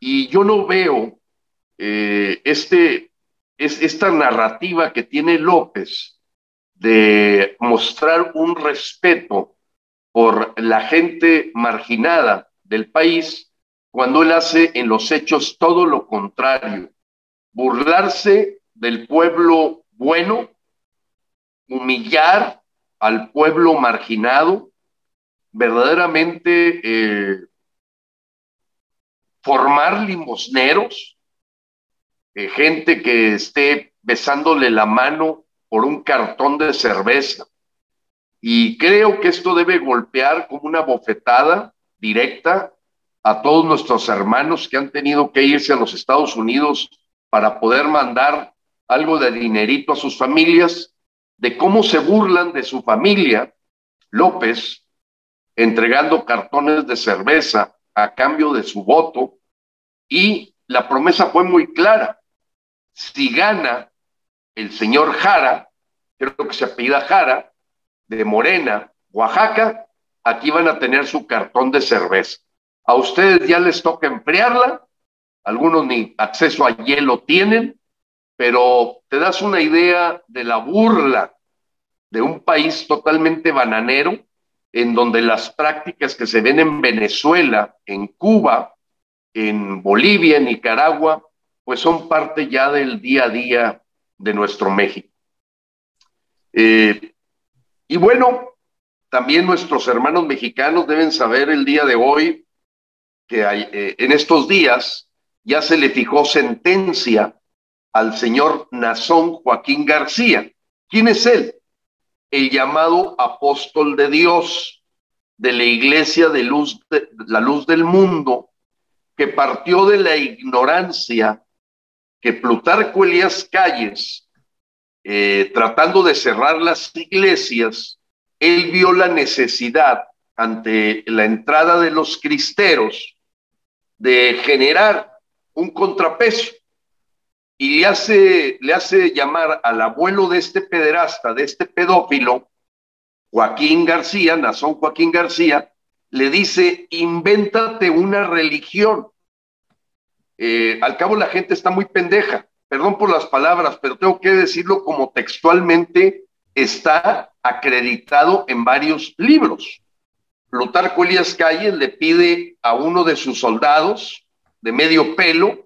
y yo no veo eh, este, es, esta narrativa que tiene López de mostrar un respeto por la gente marginada del país cuando él hace en los hechos todo lo contrario, burlarse del pueblo bueno, humillar al pueblo marginado, verdaderamente eh, formar limosneros, eh, gente que esté besándole la mano por un cartón de cerveza. Y creo que esto debe golpear como una bofetada directa a todos nuestros hermanos que han tenido que irse a los Estados Unidos para poder mandar algo de dinerito a sus familias, de cómo se burlan de su familia, López, entregando cartones de cerveza a cambio de su voto, y la promesa fue muy clara. Si gana el señor Jara, creo que se apellida Jara, de Morena, Oaxaca, aquí van a tener su cartón de cerveza. A ustedes ya les toca enfriarla, algunos ni acceso a hielo tienen, pero te das una idea de la burla de un país totalmente bananero, en donde las prácticas que se ven en Venezuela, en Cuba, en Bolivia, en Nicaragua, pues son parte ya del día a día de nuestro México. Eh, y bueno, también nuestros hermanos mexicanos deben saber el día de hoy que eh, en estos días ya se le fijó sentencia al señor Nazón Joaquín García. ¿Quién es él? El llamado apóstol de Dios de la iglesia de luz de, la luz del mundo que partió de la ignorancia que Plutarco Elías Calles eh, tratando de cerrar las iglesias, él vio la necesidad ante la entrada de los cristeros de generar un contrapeso y le hace, le hace llamar al abuelo de este pederasta, de este pedófilo, Joaquín García, Nazón Joaquín García, le dice, invéntate una religión. Eh, al cabo la gente está muy pendeja perdón por las palabras, pero tengo que decirlo como textualmente está acreditado en varios libros. Plutarco Elías Calles le pide a uno de sus soldados de medio pelo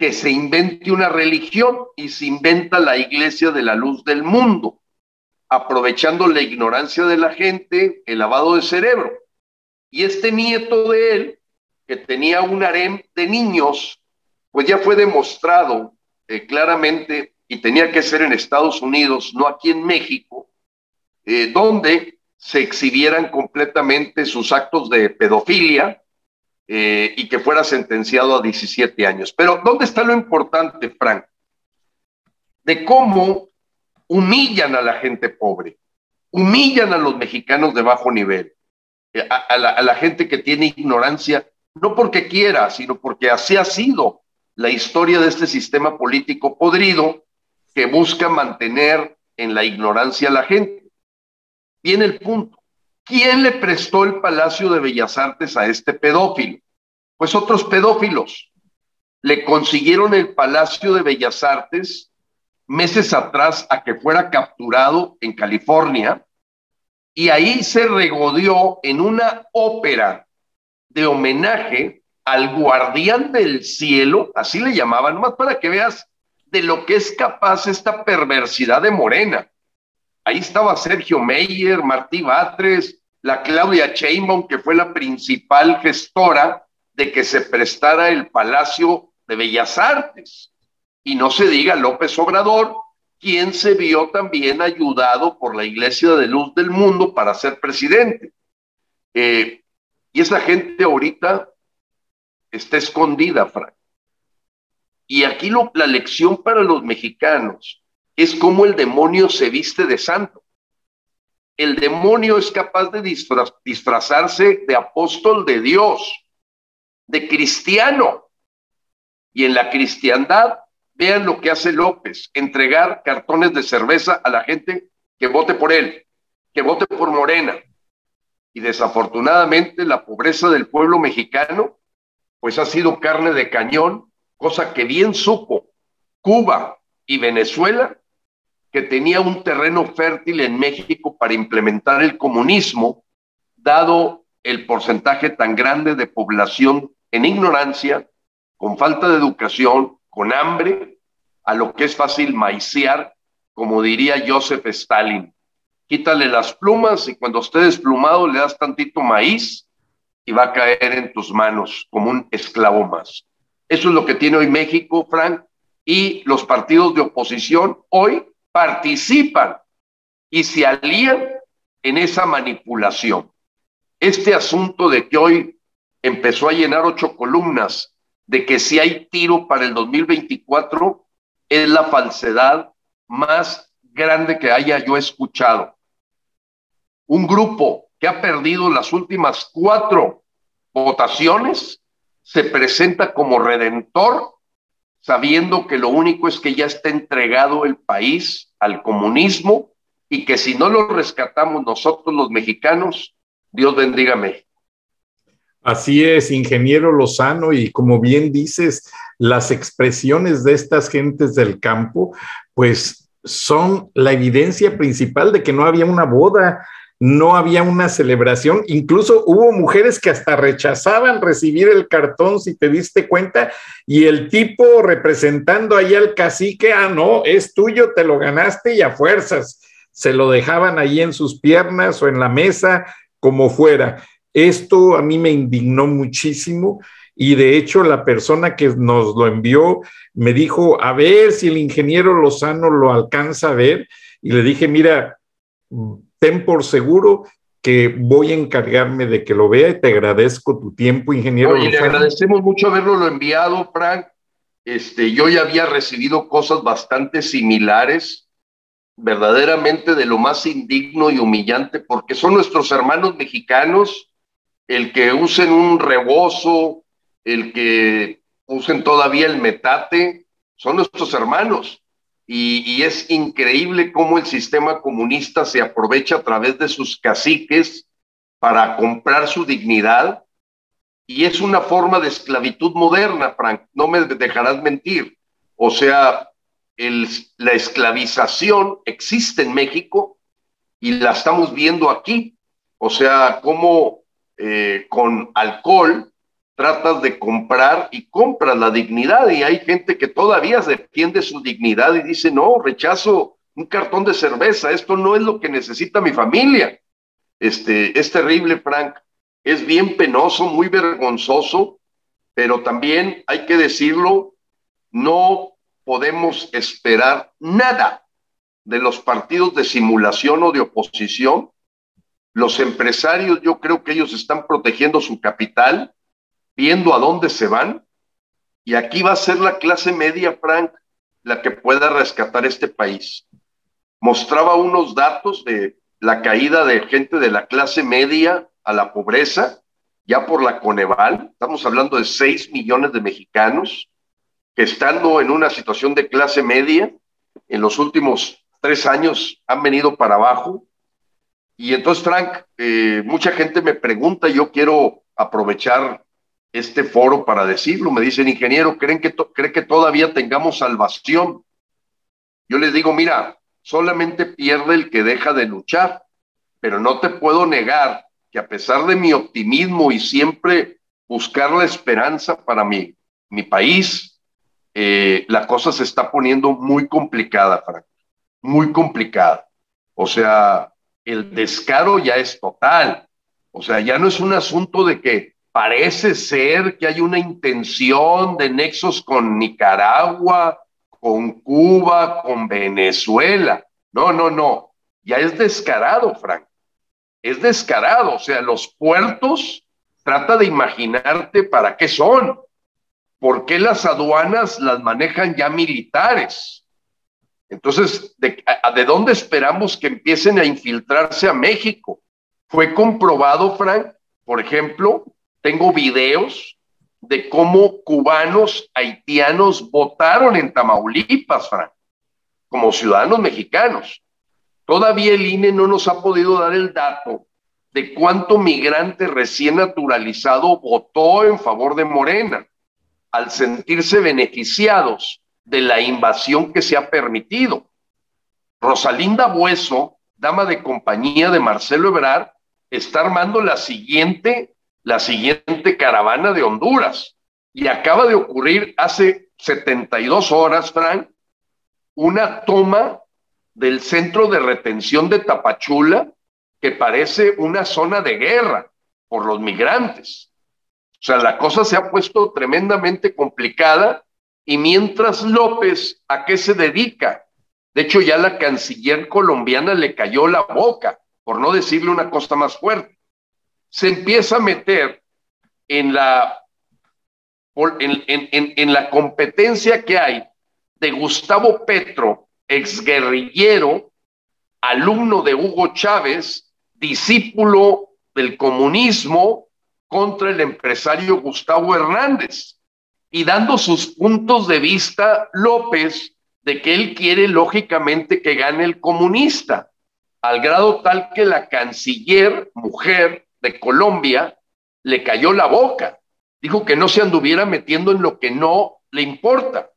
que se invente una religión y se inventa la iglesia de la luz del mundo, aprovechando la ignorancia de la gente, el lavado de cerebro. Y este nieto de él, que tenía un harem de niños, pues ya fue demostrado eh, claramente, y tenía que ser en Estados Unidos, no aquí en México, eh, donde se exhibieran completamente sus actos de pedofilia eh, y que fuera sentenciado a 17 años. Pero ¿dónde está lo importante, Frank? De cómo humillan a la gente pobre, humillan a los mexicanos de bajo nivel, a, la, a la gente que tiene ignorancia, no porque quiera, sino porque así ha sido la historia de este sistema político podrido que busca mantener en la ignorancia a la gente. Viene el punto. ¿Quién le prestó el Palacio de Bellas Artes a este pedófilo? Pues otros pedófilos. Le consiguieron el Palacio de Bellas Artes meses atrás a que fuera capturado en California y ahí se regodeó en una ópera de homenaje al guardián del cielo, así le llamaban, nomás para que veas de lo que es capaz esta perversidad de Morena. Ahí estaba Sergio Meyer, Martí Batres, la Claudia Sheinbaum, que fue la principal gestora de que se prestara el Palacio de Bellas Artes. Y no se diga López Obrador, quien se vio también ayudado por la Iglesia de Luz del Mundo para ser presidente. Eh, y esa gente ahorita está escondida, Frank. Y aquí la lección para los mexicanos es cómo el demonio se viste de santo. El demonio es capaz de disfrazarse de apóstol de Dios, de cristiano. Y en la cristiandad, vean lo que hace López, entregar cartones de cerveza a la gente que vote por él, que vote por Morena. Y desafortunadamente la pobreza del pueblo mexicano pues ha sido carne de cañón, cosa que bien supo Cuba y Venezuela, que tenía un terreno fértil en México para implementar el comunismo, dado el porcentaje tan grande de población en ignorancia, con falta de educación, con hambre, a lo que es fácil maiciar, como diría Joseph Stalin. Quítale las plumas y cuando esté desplumado le das tantito maíz y va a caer en tus manos como un esclavo más. Eso es lo que tiene hoy México, Frank, y los partidos de oposición hoy participan y se alían en esa manipulación. Este asunto de que hoy empezó a llenar ocho columnas de que si hay tiro para el 2024 es la falsedad más grande que haya yo escuchado. Un grupo que ha perdido las últimas cuatro votaciones, se presenta como redentor, sabiendo que lo único es que ya está entregado el país al comunismo y que si no lo rescatamos nosotros los mexicanos, Dios bendiga México. Así es, ingeniero Lozano, y como bien dices, las expresiones de estas gentes del campo, pues son la evidencia principal de que no había una boda, no había una celebración, incluso hubo mujeres que hasta rechazaban recibir el cartón, si te diste cuenta, y el tipo representando ahí al cacique, ah, no, es tuyo, te lo ganaste y a fuerzas, se lo dejaban ahí en sus piernas o en la mesa, como fuera. Esto a mí me indignó muchísimo y de hecho la persona que nos lo envió me dijo, a ver si el ingeniero Lozano lo alcanza a ver, y le dije, mira, ten por seguro que voy a encargarme de que lo vea y te agradezco tu tiempo, ingeniero. y le agradecemos mucho haberlo enviado, Frank. Este, yo ya había recibido cosas bastante similares, verdaderamente de lo más indigno y humillante, porque son nuestros hermanos mexicanos, el que usen un rebozo, el que usen todavía el metate, son nuestros hermanos y, es increíble cómo el sistema comunista se aprovecha a través de sus caciques para comprar su dignidad y es una forma de esclavitud moderna, Frank, no me dejarás mentir. O sea, el, la esclavización existe en México y la estamos viendo aquí. O sea, cómo eh, con alcohol tratas de comprar y compras la dignidad y hay gente que todavía defiende su dignidad y dice, no, rechazo un cartón de cerveza, esto no es lo que necesita mi familia. Este, es terrible, Frank, es bien penoso, muy vergonzoso, pero también hay que decirlo, no podemos esperar nada de los partidos de simulación o de oposición. Los empresarios, yo creo que ellos están protegiendo su capital, viendo a dónde se van. Y aquí va a ser la clase media, Frank, la que pueda rescatar este país. Mostraba unos datos de la caída de gente de la clase media a la pobreza, ya por la Coneval. Estamos hablando de 6 millones de mexicanos que estando en una situación de clase media, en los últimos tres años han venido para abajo. Y entonces, Frank, eh, mucha gente me pregunta, yo quiero aprovechar este foro para decirlo. Me dicen, ingeniero, ¿creen que ¿cree que todavía tengamos salvación? Yo les digo, mira, solamente pierde el que deja de luchar, pero no te puedo negar que a pesar de mi optimismo y siempre buscar la esperanza para mi, mi país, eh, la cosa se está poniendo muy complicada, Frank, muy complicada. O sea, el descaro ya es total. O sea, ya no es un asunto de que parece ser que hay una intención de nexos con Nicaragua, con Cuba, con Venezuela. No, no, no. Ya es descarado, Frank. Es descarado. O sea, los puertos, trata de imaginarte para qué son. ¿Por qué las aduanas las manejan ya militares? Entonces, ¿de, ¿de dónde esperamos que empiecen a infiltrarse a México? Fue comprobado, Frank, por ejemplo, tengo videos de cómo cubanos haitianos votaron en Tamaulipas, Frank, como ciudadanos mexicanos. Todavía el INE no nos ha podido dar el dato de cuánto migrante recién naturalizado votó en favor de Morena al sentirse beneficiados de la invasión que se ha permitido. Rosalinda Bueso, dama de compañía de Marcelo Ebrard, está armando la siguiente la siguiente caravana de Honduras. Y acaba de ocurrir hace 72 horas, Frank, una toma del centro de retención de Tapachula que parece una zona de guerra por los migrantes. O sea, la cosa se ha puesto tremendamente complicada y mientras López, ¿a qué se dedica? De hecho, ya la canciller colombiana le cayó la boca, por no decirle una cosa más fuerte se empieza a meter en la, en, la competencia que hay de Gustavo Petro, exguerrillero, alumno de Hugo Chávez, discípulo del comunismo, contra el empresario Gustavo Hernández y dando sus puntos de vista López de que él quiere lógicamente que gane el comunista, al grado tal que la canciller mujer de Colombia le cayó la boca. Dijo que no se anduviera metiendo en lo que no le importa,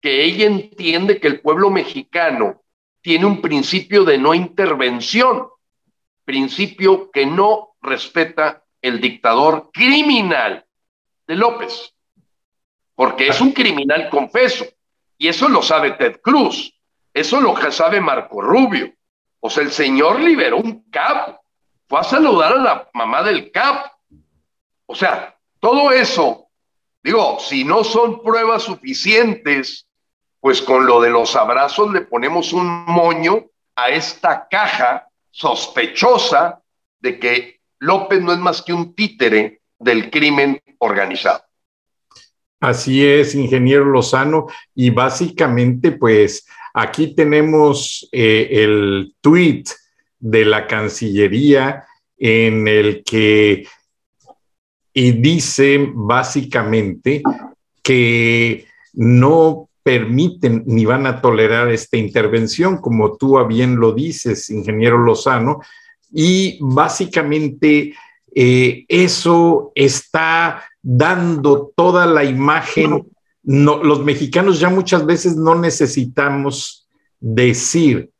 que ella entiende que el pueblo mexicano tiene un principio de no intervención, principio que no respeta el dictador criminal de López, porque es un criminal confeso, y eso lo sabe Ted Cruz, eso lo sabe Marco Rubio. O sea, el señor liberó un capo, fue a saludar a la mamá del capo. O sea, todo eso, digo, si no son pruebas suficientes, pues con lo de los abrazos le ponemos un moño a esta caja sospechosa de que López no es más que un títere del crimen organizado. Así es, ingeniero Lozano, y básicamente, pues aquí tenemos eh, el tweet de la Cancillería en el que y dice básicamente que no permiten ni van a tolerar esta intervención, como tú bien lo dices, ingeniero Lozano, y básicamente eh, eso está dando toda la imagen. No, los mexicanos ya muchas veces no necesitamos decir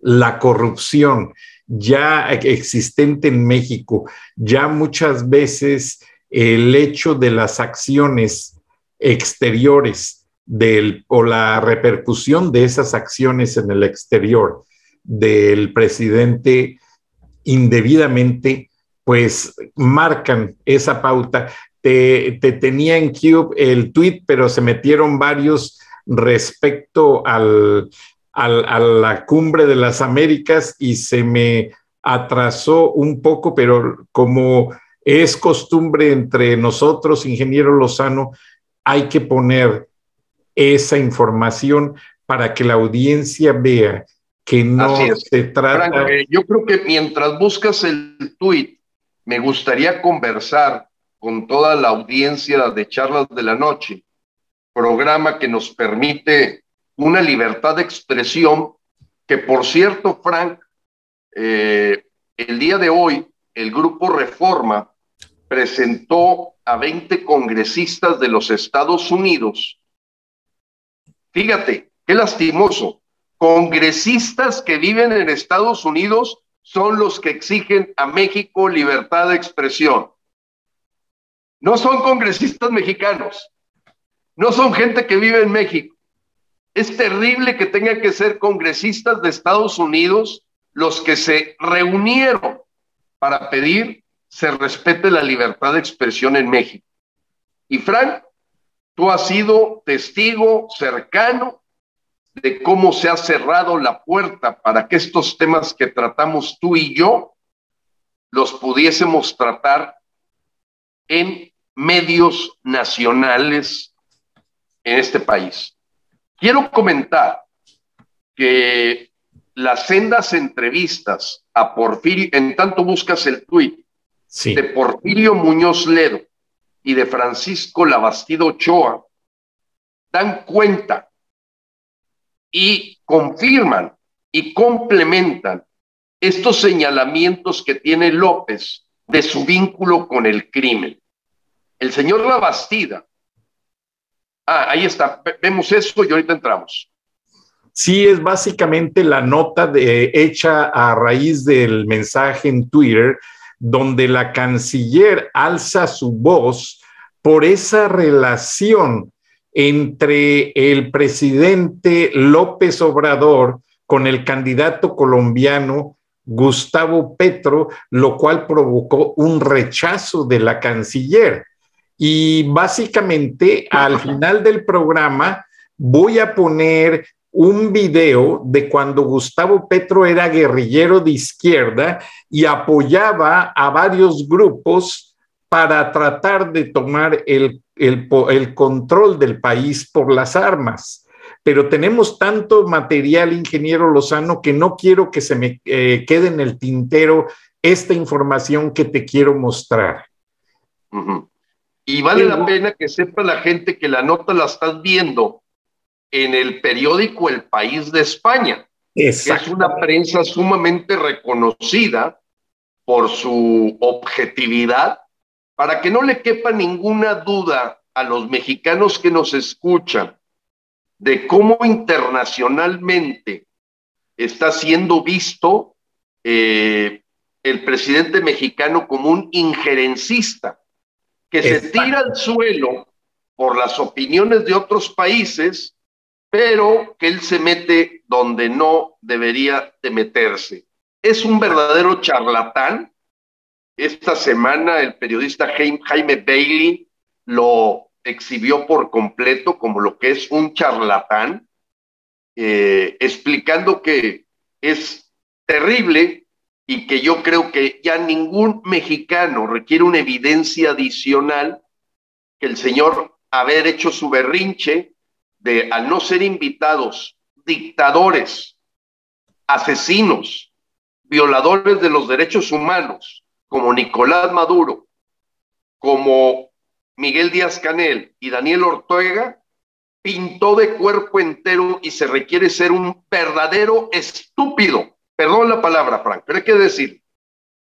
la corrupción ya existente en México, ya muchas veces el hecho de las acciones exteriores del, o la repercusión de esas acciones en el exterior del presidente indebidamente, pues marcan esa pauta. Te, tenía en Cube el tweet, pero se metieron varios respecto al, a la cumbre de las Américas y se me atrasó un poco, pero como es costumbre entre nosotros, ingeniero Lozano, hay que poner esa información para que la audiencia vea que no se trata. yo creo que mientras buscas el tuit, me gustaría conversar con toda la audiencia de Charlas de la Noche, programa que nos permite una libertad de expresión que, por cierto, Frank, eh, el día de hoy el grupo Reforma presentó a 20 congresistas de los Estados Unidos. Fíjate, qué lastimoso. Congresistas que viven en Estados Unidos son los que exigen a México libertad de expresión. No son congresistas mexicanos, no son gente que vive en México. Es terrible que tengan que ser congresistas de Estados Unidos los que se reunieron para pedir se respete la libertad de expresión en México. Y Frank, tú has sido testigo cercano de cómo se ha cerrado la puerta para que estos temas que tratamos tú y yo los pudiésemos tratar en medios nacionales en este país. Quiero comentar que las sendas entrevistas a Porfirio, en tanto buscas el tuit de Porfirio Muñoz Ledo y de Francisco Labastido Ochoa, dan cuenta y confirman y complementan estos señalamientos que tiene López de su vínculo con el crimen. El señor Labastida, ah, ahí está, vemos eso y ahorita entramos. Sí, es básicamente la nota hecha a raíz del mensaje en Twitter, donde la canciller alza su voz por esa relación entre el presidente López Obrador con el candidato colombiano Gustavo Petro, lo cual provocó un rechazo de la canciller. Y básicamente al final del programa voy a poner un video de cuando Gustavo Petro era guerrillero de izquierda y apoyaba a varios grupos para tratar de tomar el el, control del país por las armas. Pero tenemos tanto material, ingeniero Lozano, que no quiero que se me eh, quede en el tintero esta información que te quiero mostrar. Y vale la pena que sepa la gente que la nota la estás viendo en el periódico El País de España. Es una prensa sumamente reconocida por su objetividad para que no le quepa ninguna duda a los mexicanos que nos escuchan de cómo internacionalmente está siendo visto eh, el presidente mexicano como un injerencista que se tira al suelo por las opiniones de otros países, pero que él se mete donde no debería de meterse. Es un verdadero charlatán. Esta semana el periodista Jaime Bailey lo exhibió por completo como lo que es un charlatán, eh, explicando que es terrible y que yo creo que ya ningún mexicano requiere una evidencia adicional que el señor haber hecho su berrinche de al no ser invitados dictadores, asesinos, violadores de los derechos humanos, como Nicolás Maduro, como Miguel Díaz Canel y Daniel Ortega, pintó de cuerpo entero y se requiere ser un verdadero estúpido. Perdón la palabra, Frank, pero hay que decir,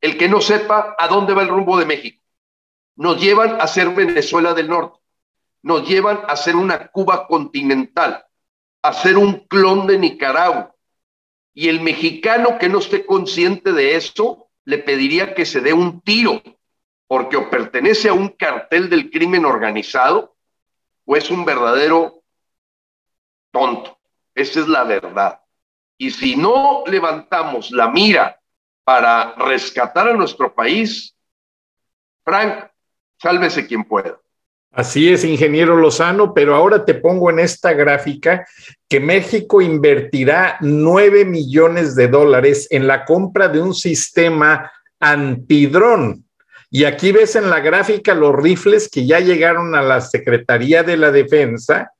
el que no sepa a dónde va el rumbo de México. Nos llevan a ser Venezuela del Norte, nos llevan a ser una Cuba continental, a ser un clon de Nicaragua. Y el mexicano que no esté consciente de eso, le pediría que se dé un tiro, porque o pertenece a un cartel del crimen organizado o es un verdadero tonto. Esa es la verdad. Y si no levantamos la mira para rescatar a nuestro país, Frank, sálvese quien pueda. Así es, ingeniero Lozano, pero ahora te pongo en esta gráfica que México invertirá 9 millones de dólares en la compra de un sistema antidrón. Y aquí ves en la gráfica los rifles que ya llegaron a la Secretaría de la Defensa,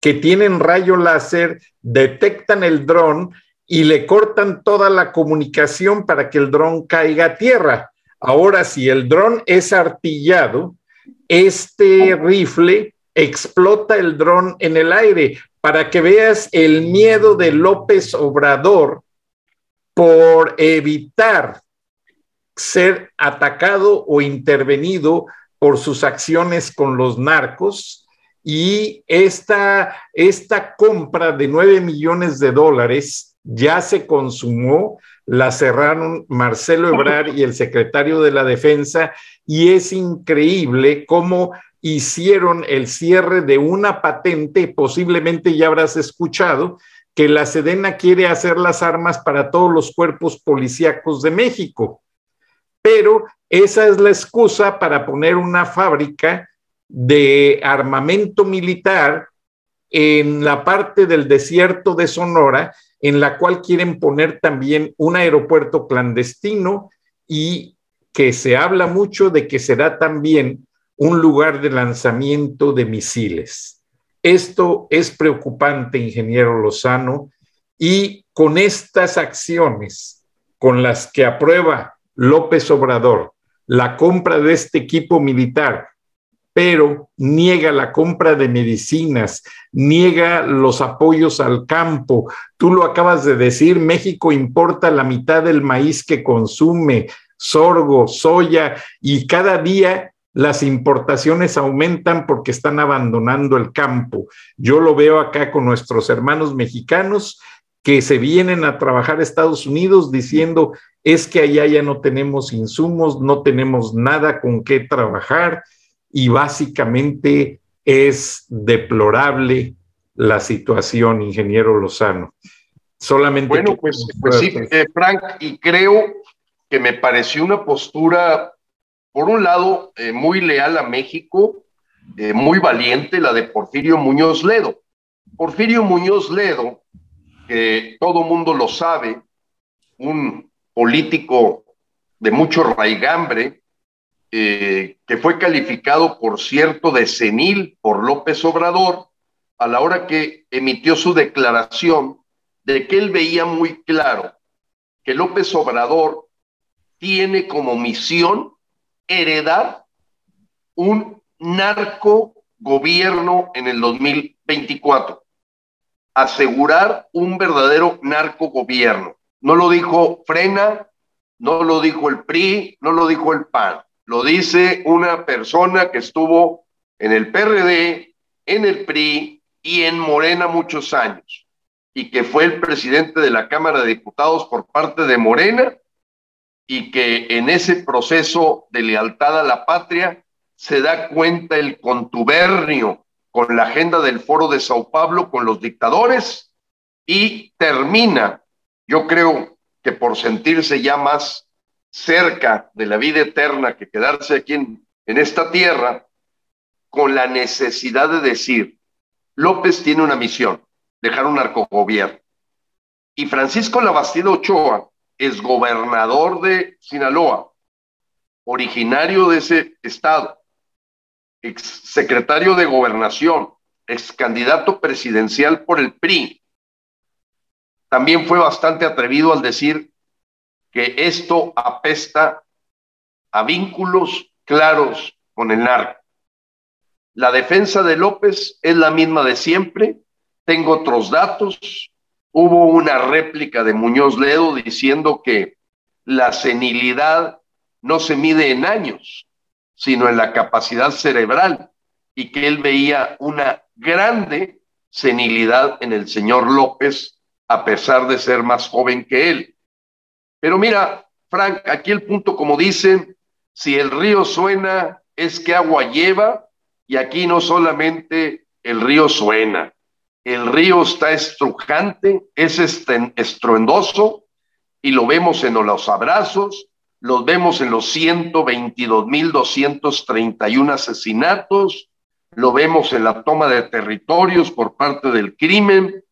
que tienen rayo láser, detectan el dron y le cortan toda la comunicación para que el dron caiga a tierra. Ahora, si el dron es artillado, este rifle explota el dron en el aire para que veas el miedo de López Obrador por evitar ser atacado o intervenido por sus acciones con los narcos. Y esta, esta compra de 9 millones de dólares ya se consumó, la cerraron Marcelo Ebrard y el secretario de la Defensa, y es increíble cómo hicieron el cierre de una patente, posiblemente ya habrás escuchado, que la Sedena quiere hacer las armas para todos los cuerpos policíacos de México. Pero esa es la excusa para poner una fábrica de armamento militar en la parte del desierto de Sonora, en la cual quieren poner también un aeropuerto clandestino y que se habla mucho de que será también un lugar de lanzamiento de misiles. Esto es preocupante, ingeniero Lozano, y con estas acciones con las que aprueba López Obrador la compra de este equipo militar, pero niega la compra de medicinas, niega los apoyos al campo. Tú lo acabas de decir, México importa la mitad del maíz que consume, sorgo, soya, y cada día las importaciones aumentan porque están abandonando el campo. Yo lo veo acá con nuestros hermanos mexicanos que se vienen a trabajar a Estados Unidos diciendo, es que allá ya no tenemos insumos, no tenemos nada con qué trabajar y básicamente es deplorable la situación, ingeniero Lozano. Solamente. Bueno, pues, pues sí, eh, Frank, y creo que me pareció una postura por un lado, eh, muy leal a México, eh, muy valiente, la de Porfirio Muñoz Ledo. Porfirio Muñoz Ledo, que todo mundo lo sabe, un político de mucho raigambre, eh, que fue calificado, por cierto, de senil por López Obrador, a la hora que emitió su declaración de que él veía muy claro que López Obrador tiene como misión heredar un narco gobierno en el 2024. Asegurar un verdadero narco gobierno. No lo dijo Frena, no lo dijo el PRI, no lo dijo el PAN. Lo dice una persona que estuvo en el PRD, en el PRI y en Morena muchos años. y que fue el presidente de la Cámara de Diputados por parte de Morena y que en ese proceso de lealtad a la patria se da cuenta el contubernio con la agenda del Foro de Sao Paulo con los dictadores y termina, yo creo que por sentirse ya más cerca de la vida eterna que quedarse aquí en, esta tierra, con la necesidad de decir, López tiene una misión, dejar un narcogobierno. Y Francisco Labastida Ochoa es gobernador de Sinaloa, originario de ese estado, ex secretario de gobernación, ex candidato presidencial por el PRI. También fue bastante atrevido al decir que esto apesta a vínculos claros con el narco. La defensa de López es la misma de siempre. Tengo otros datos. Hubo una réplica de Muñoz Ledo diciendo que la senilidad no se mide en años, sino en la capacidad cerebral y que él veía una grande senilidad en el señor López a pesar de ser más joven que él. Pero mira, Frank, aquí el punto, como dicen, si el río suena, es que agua lleva, y aquí no solamente el río suena, el río está estrujante, es estruendoso y lo vemos en los abrazos, los vemos en los 122.231 asesinatos, lo vemos en la toma de territorios por parte del crimen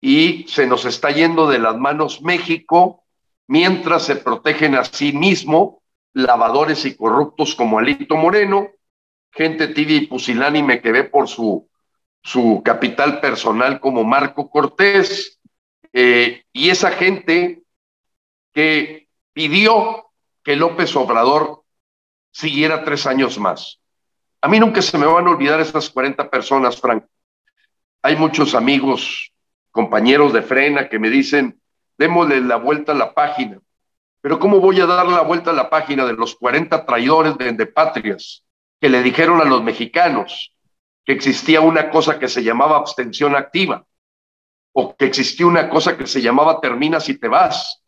y se nos está yendo de las manos México mientras se protegen a sí mismo lavadores y corruptos como Alito Moreno gente tibia y pusilánime que ve por su, su capital personal como Marco Cortés, eh, y esa gente que pidió que López Obrador siguiera tres años más. A mí nunca se me van a olvidar estas 40 personas, Frank. Hay muchos amigos, compañeros de frena que me dicen, démosle la vuelta a la página. Pero ¿cómo voy a dar la vuelta a la página de los 40 traidores de, patrias? que le dijeron a los mexicanos que existía una cosa que se llamaba abstención activa o que existía una cosa que se llamaba terminas y te vas,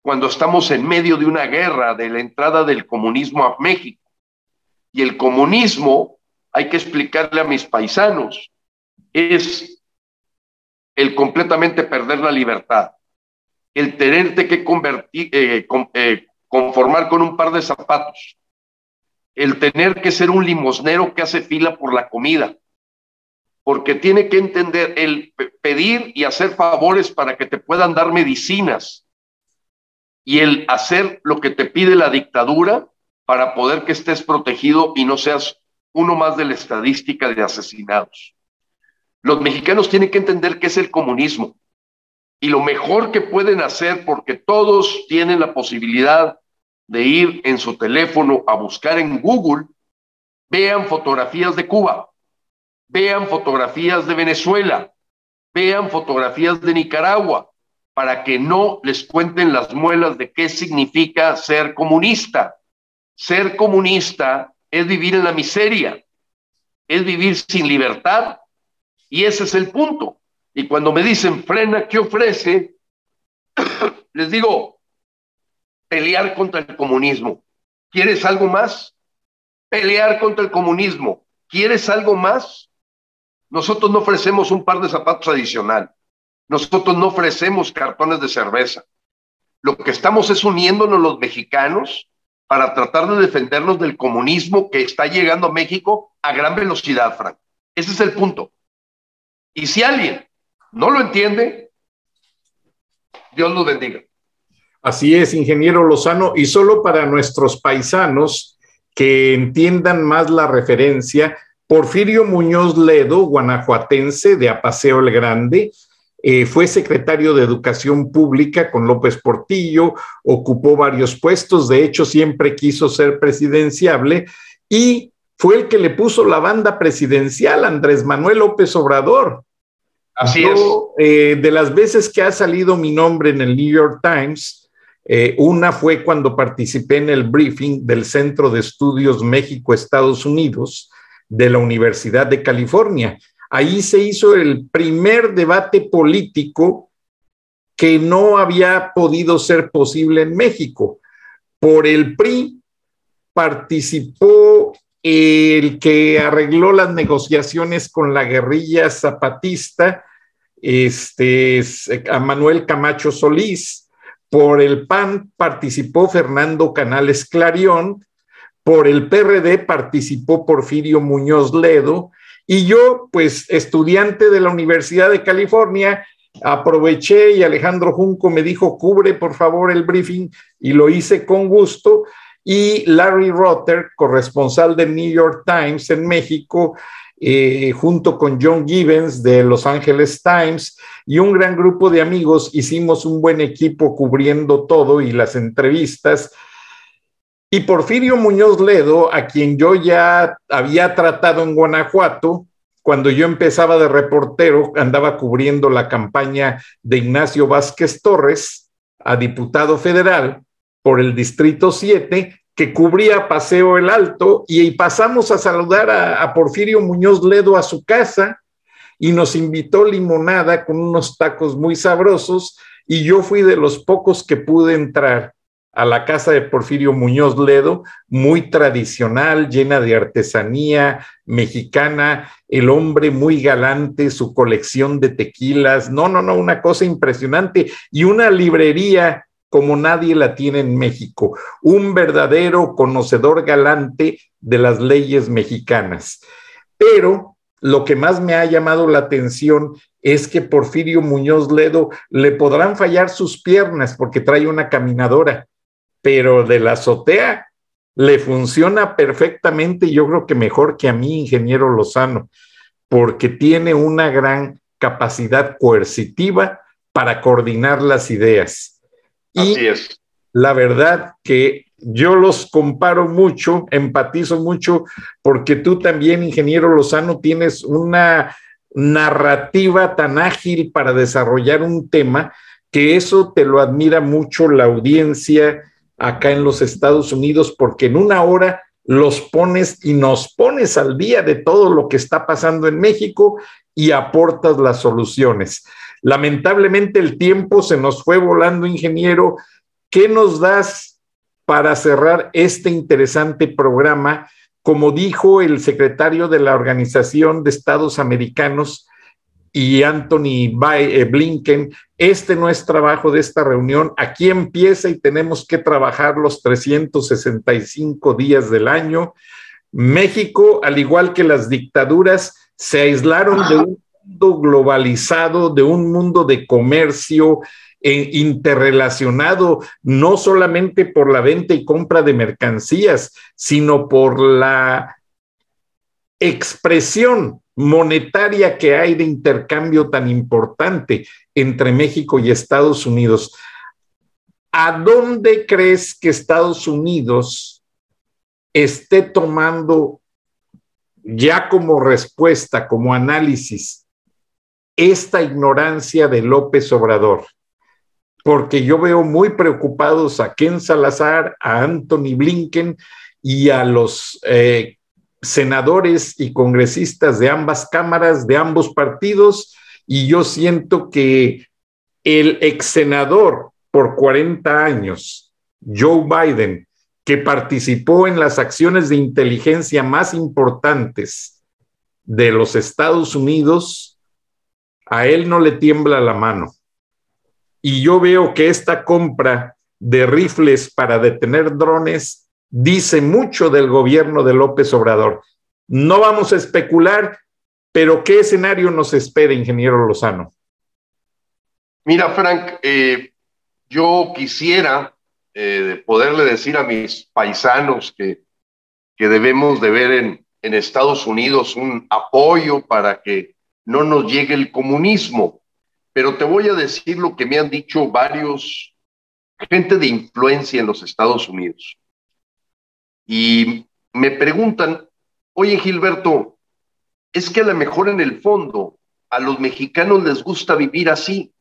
cuando estamos en medio de una guerra de la entrada del comunismo a México. Y el comunismo, hay que explicarle a mis paisanos, es el completamente perder la libertad, el tenerte que convertir, eh, eh, conformar con un par de zapatos, el tener que ser un limosnero que hace fila por la comida, porque tiene que entender el pedir y hacer favores para que te puedan dar medicinas. Y el hacer lo que te pide la dictadura para poder que estés protegido y no seas uno más de la estadística de asesinados. Los mexicanos tienen que entender qué es el comunismo y lo mejor que pueden hacer, porque todos tienen la posibilidad de ir en su teléfono a buscar en Google, vean fotografías de Cuba, vean fotografías de Venezuela, vean fotografías de Nicaragua, para que no les cuenten las muelas de qué significa ser comunista. Ser comunista es vivir en la miseria, es vivir sin libertad, y ese es el punto. Y cuando me dicen, frena, ¿qué ofrece? les digo, pelear contra el comunismo. ¿Quieres algo más? Pelear contra el comunismo. ¿Quieres algo más? Nosotros no ofrecemos un par de zapatos adicional. Nosotros no ofrecemos cartones de cerveza. Lo que estamos es uniéndonos los mexicanos para tratar de defendernos del comunismo que está llegando a México a gran velocidad, Frank. Ese es el punto. Y si alguien no lo entiende, Dios lo bendiga. Así es, ingeniero Lozano, y solo para nuestros paisanos que entiendan más la referencia, Porfirio Muñoz Ledo, guanajuatense de Apaseo el Grande, eh, fue secretario de Educación Pública con López Portillo, ocupó varios puestos, de hecho siempre quiso ser presidenciable y fue el que le puso la banda presidencial a Andrés Manuel López Obrador. Así es. Eh, de las veces que ha salido mi nombre en el New York Times, eh, una fue cuando participé en el briefing del Centro de Estudios México-Estados Unidos de la Universidad de California. ahí se hizo el primer debate político que no había podido ser posible en México. Por el PRI participó el que arregló las negociaciones con la guerrilla zapatista, este, a Manuel Camacho Solís. Por el PAN participó Fernando Canales Clarión, por el PRD participó Porfirio Muñoz Ledo, y yo, pues estudiante de la Universidad de California, aproveché y Alejandro Junco me dijo, cubre por favor el briefing, y lo hice con gusto. Y Larry Rotter, corresponsal del New York Times en México, eh, junto con John Gibbons de Los Angeles Times y un gran grupo de amigos, hicimos un buen equipo cubriendo todo y las entrevistas. Y Porfirio Muñoz Ledo, a quien yo ya había tratado en Guanajuato, cuando yo empezaba de reportero, andaba cubriendo la campaña de Ignacio Vázquez Torres a diputado federal por el Distrito 7, que cubría Paseo el Alto, y pasamos a saludar a, a, Porfirio Muñoz Ledo a su casa y nos invitó limonada con unos tacos muy sabrosos, y yo fui de los pocos que pude entrar a la casa de Porfirio Muñoz Ledo, muy tradicional, llena de artesanía mexicana, el hombre muy galante, su colección de tequilas, no, no, no, una cosa impresionante y una librería como nadie la tiene en México, un verdadero conocedor galante de las leyes mexicanas. Pero lo que más me ha llamado la atención es que Porfirio Muñoz Ledo le podrán fallar sus piernas porque trae una caminadora, pero de la azotea le funciona perfectamente, yo creo que mejor que a mí, ingeniero Lozano, porque tiene una gran capacidad coercitiva para coordinar las ideas. Y Así es. La verdad que yo los comparo mucho, empatizo mucho, porque tú también, ingeniero Lozano, tienes una narrativa tan ágil para desarrollar un tema que eso te lo admira mucho la audiencia acá en los Estados Unidos porque en una hora los pones y nos pones al día de todo lo que está pasando en México y aportas las soluciones. Lamentablemente el tiempo se nos fue volando, ingeniero. ¿Qué nos das para cerrar este interesante programa? Como dijo el secretario de la Organización de Estados Americanos, y Anthony eh, Blinken, este no es trabajo de esta reunión, aquí empieza y tenemos que trabajar los 365 días del año. México, al igual que las dictaduras, se aislaron de un globalizado, de un mundo de comercio eh, interrelacionado, no solamente por la venta y compra de mercancías, sino por la expresión monetaria que hay de intercambio tan importante entre México y Estados Unidos. ¿A dónde crees que Estados Unidos esté tomando ya como respuesta, como análisis, esta ignorancia de López Obrador? Porque yo veo muy preocupados a Ken Salazar, a Anthony Blinken y a los eh, senadores y congresistas de ambas cámaras, de ambos partidos, y yo siento que el ex senador por 40 años, Joe Biden, que participó en las acciones de inteligencia más importantes de los Estados Unidos, a él no le tiembla la mano. Y yo veo que esta compra de rifles para detener drones dice mucho del gobierno de López Obrador. No vamos a especular, pero ¿qué escenario nos espera, ingeniero Lozano? Mira, Frank, eh, yo quisiera eh, poderle decir a mis paisanos que, que debemos de ver en, en Estados Unidos un apoyo para que no nos llegue el comunismo, pero te voy a decir lo que me han dicho varios gente de influencia en los Estados Unidos y me preguntan, oye Gilberto, es que a lo mejor en el fondo a los mexicanos les gusta vivir así,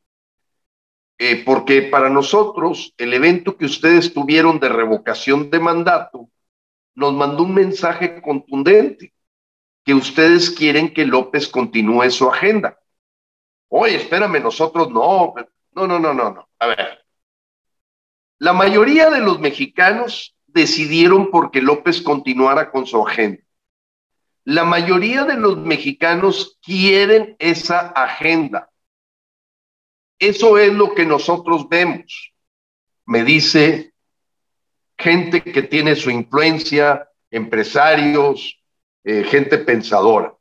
eh, porque para nosotros el evento que ustedes tuvieron de revocación de mandato nos mandó un mensaje contundente. Que ustedes quieren que López continúe su agenda. Oye, espérame, nosotros no. No, no, no, no, no. A ver. La mayoría de los mexicanos decidieron porque López continuara con su agenda. La mayoría de los mexicanos quieren esa agenda. Eso es lo que nosotros vemos. Me dice gente que tiene su influencia, empresarios, eh, gente pensadora.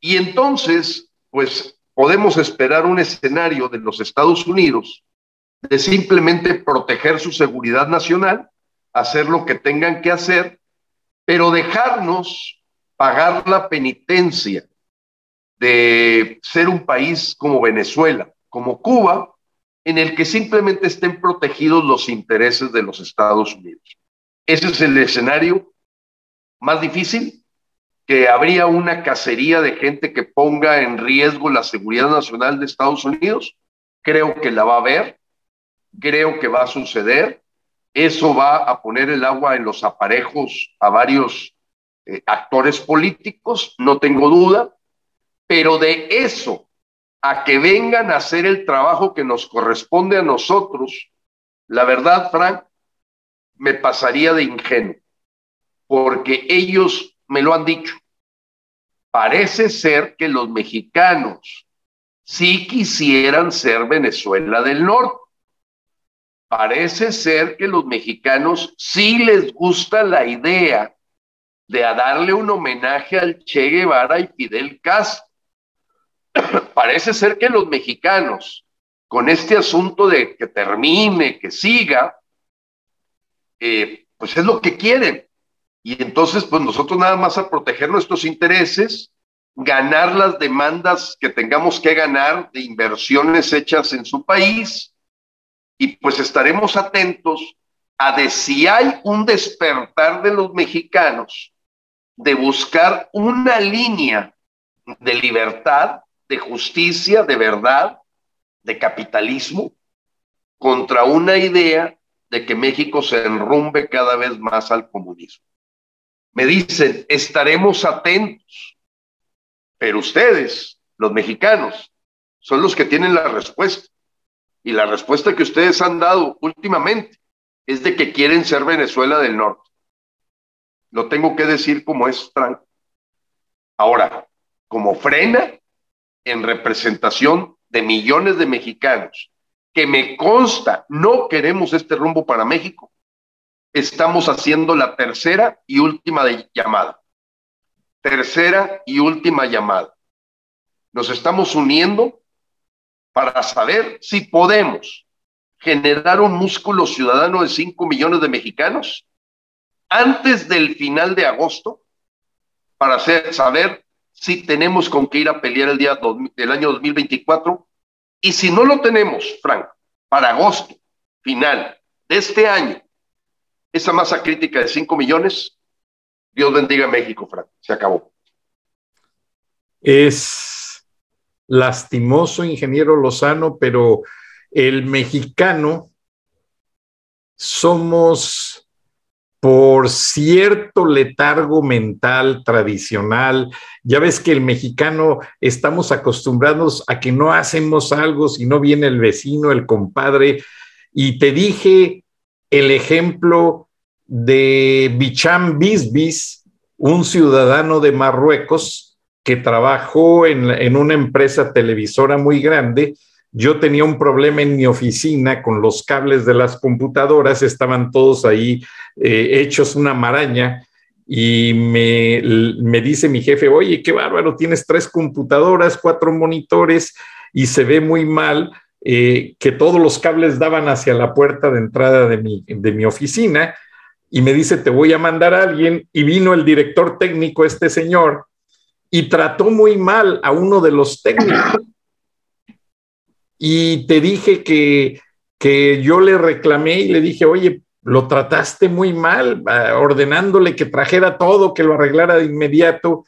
Y entonces, pues podemos esperar un escenario de los Estados Unidos de simplemente proteger su seguridad nacional, hacer lo que tengan que hacer, pero dejarnos pagar la penitencia de ser un país como Venezuela, como Cuba, en el que simplemente estén protegidos los intereses de los Estados Unidos. Ese es el escenario más difícil, que habría una cacería de gente que ponga en riesgo la seguridad nacional de Estados Unidos. Creo que la va a haber, creo que va a suceder. Eso va a poner el agua en los aparejos a varios eh, actores políticos, no tengo duda, pero de eso a que vengan a hacer el trabajo que nos corresponde a nosotros, la verdad, Frank, me pasaría de ingenuo, porque ellos me lo han dicho. Parece ser que los mexicanos sí quisieran ser Venezuela del Norte. Parece ser que los mexicanos sí les gusta la idea de darle un homenaje al Che Guevara y Fidel Castro. Parece ser que los mexicanos, con este asunto de que termine, que siga, eh, pues es lo que quieren. Y entonces, pues nosotros nada más a proteger nuestros intereses, ganar las demandas que tengamos que ganar de inversiones hechas en su país, y pues estaremos atentos a de si hay un despertar de los mexicanos de buscar una línea de libertad, de justicia, de verdad, de capitalismo, contra una idea de que México se enrumbe cada vez más al comunismo. Me dicen, estaremos atentos, pero ustedes, los mexicanos, son los que tienen la respuesta. Y la respuesta que ustedes han dado últimamente es de que quieren ser Venezuela del Norte. Lo tengo que decir como es Franco. Ahora, como frena en representación de millones de mexicanos que me consta no queremos este rumbo para México, estamos haciendo la tercera y última llamada. Tercera y última llamada. Nos estamos uniendo para saber si podemos generar un músculo ciudadano de 5 millones de mexicanos antes del final de agosto para hacer, saber si tenemos con qué ir a pelear el día del año 2024 y si no lo tenemos, Frank, para agosto final de este año, esa masa crítica de 5 millones, Dios bendiga a México, Frank, se acabó. Es lastimoso, ingeniero Lozano, pero el mexicano somos por cierto letargo mental tradicional. Ya ves que el mexicano estamos acostumbrados a que no hacemos algo si no viene el vecino, el compadre. Y te dije el ejemplo de Bicham Bisbis, un ciudadano de Marruecos que trabajó en, en una empresa televisora muy grande yo tenía un problema en mi oficina con los cables de las computadoras, estaban todos ahí eh, hechos una maraña y me, me dice mi jefe, oye, qué bárbaro, tienes tres computadoras, cuatro monitores y se ve muy mal. Eh, que todos los cables daban hacia la puerta de entrada de mi, de mi oficina y me dice, te voy a mandar a alguien y vino el director técnico, este señor, y trató muy mal a uno de los técnicos y te dije que, que yo le reclamé y le dije, oye, lo trataste muy mal, ordenándole que trajera todo, que lo arreglara de inmediato.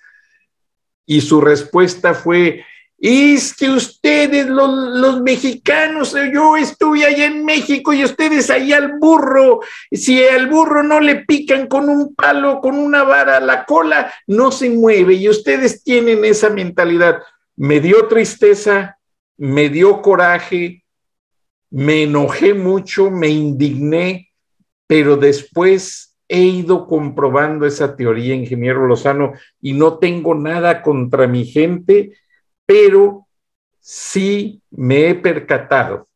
Y su respuesta fue, es que ustedes, los, mexicanos, yo estuve allá en México y ustedes ahí al burro, si al burro no le pican con un palo, con una vara, la cola no se mueve y ustedes tienen esa mentalidad. Me dio tristeza, me dio coraje, me enojé mucho, me indigné, pero después he ido comprobando esa teoría, ingeniero Lozano, y no tengo nada contra mi gente pero sí me he percatado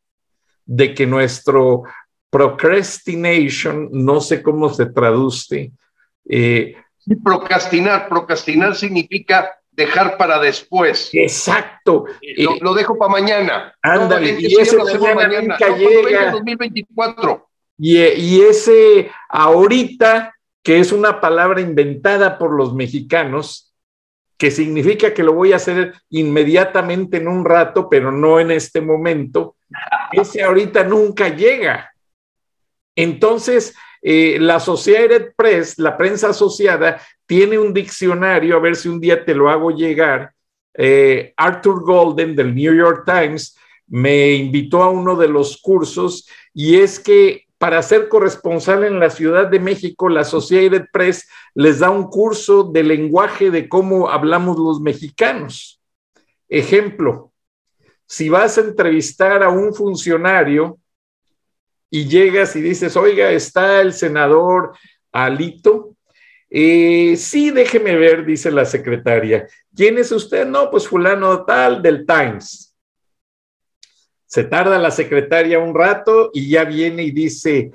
de que nuestro procrastination, no sé cómo se traduce. Eh, procrastinar, procrastinar significa dejar para después. Exacto. Eh, lo, dejo para mañana. Ándale, y ese mañana, nunca llega. 2024. Y, y ese ahorita, que es una palabra inventada por los mexicanos, que significa que lo voy a hacer inmediatamente en un rato, pero no en este momento, ese ahorita nunca llega. Entonces, eh, la Associated Press, la prensa asociada, tiene un diccionario, a ver si un día te lo hago llegar. Eh, Arthur Golden del New York Times me invitó a uno de los cursos y es que para ser corresponsal en la Ciudad de México, la Associated Press les da un curso de lenguaje de cómo hablamos los mexicanos. Ejemplo, si vas a entrevistar a un funcionario y llegas y dices, oiga, está el senador Alito. Eh, sí, déjeme ver, dice la secretaria. ¿Quién es usted? No, pues fulano tal del Times se tarda la secretaria un rato y ya viene y dice,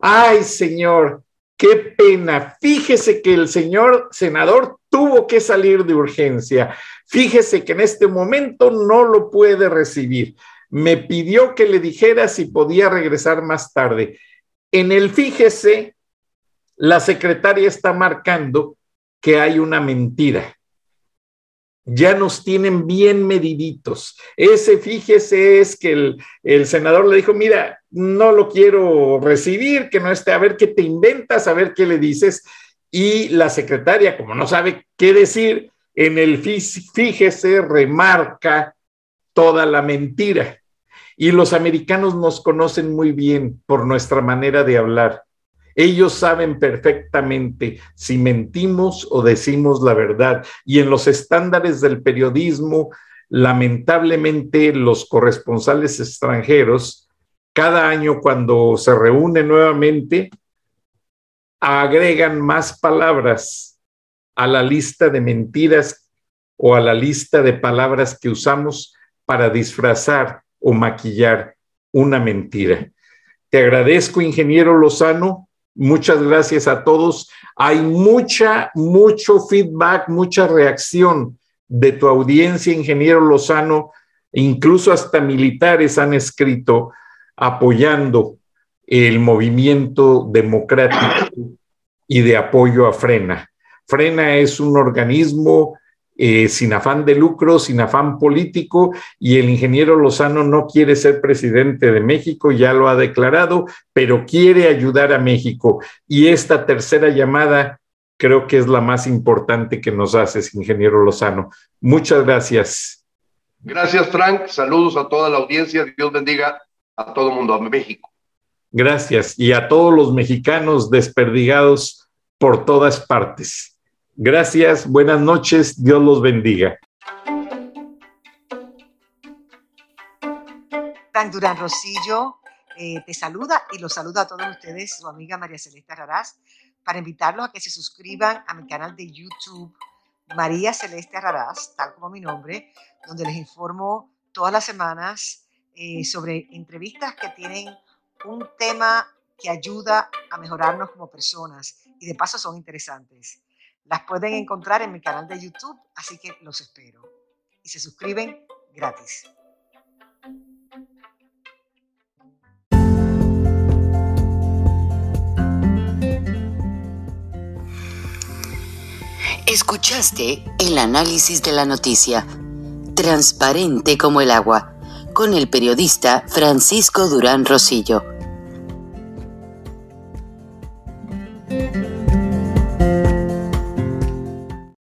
ay señor, qué pena, fíjese que el señor senador tuvo que salir de urgencia, fíjese que en este momento no lo puede recibir. Me pidió que le dijera si podía regresar más tarde. En el fíjese, la secretaria está marcando que hay una mentira ya nos tienen bien mediditos. Ese, fíjese, es que el, senador le dijo, mira, no lo quiero recibir, que no esté, a ver qué te inventas, a ver qué le dices. Y la secretaria, como no sabe qué decir, en el fíjese remarca toda la mentira. Y los americanos nos conocen muy bien por nuestra manera de hablar. Ellos saben perfectamente si mentimos o decimos la verdad. Y en los estándares del periodismo, lamentablemente los corresponsales extranjeros, cada año cuando se reúnen nuevamente, agregan más palabras a la lista de mentiras o a la lista de palabras que usamos para disfrazar o maquillar una mentira. Te agradezco, ingeniero Lozano, Muchas gracias a todos. Hay mucha, mucho feedback, mucha reacción de tu audiencia, ingeniero Lozano. Incluso hasta militares han escrito apoyando el movimiento democrático y de apoyo a Frena. Frena es un organismo eh, sin afán de lucro, sin afán político, y el ingeniero Lozano no quiere ser presidente de México, ya lo ha declarado, pero quiere ayudar a México. Y esta tercera llamada creo que es la más importante que nos haces, ingeniero Lozano. Muchas gracias. Gracias, Frank. Saludos a toda la audiencia. Dios bendiga a todo el mundo, a México. Gracias. Y a todos los mexicanos desperdigados por todas partes. Gracias, buenas noches, Dios los bendiga. Frank Durán Rosillo eh, te saluda y los saluda a todos ustedes, su amiga María Celeste Raraz, para invitarlos a que se suscriban a mi canal de YouTube, María Celeste Raraz, tal como mi nombre, donde les informo todas las semanas eh, sobre entrevistas que tienen un tema que ayuda a mejorarnos como personas y de paso son interesantes. Las pueden encontrar en mi canal de YouTube, así que los espero. Y se suscriben gratis. Escuchaste el análisis de la noticia, transparente como el agua, con el periodista Francisco Durán Rosillo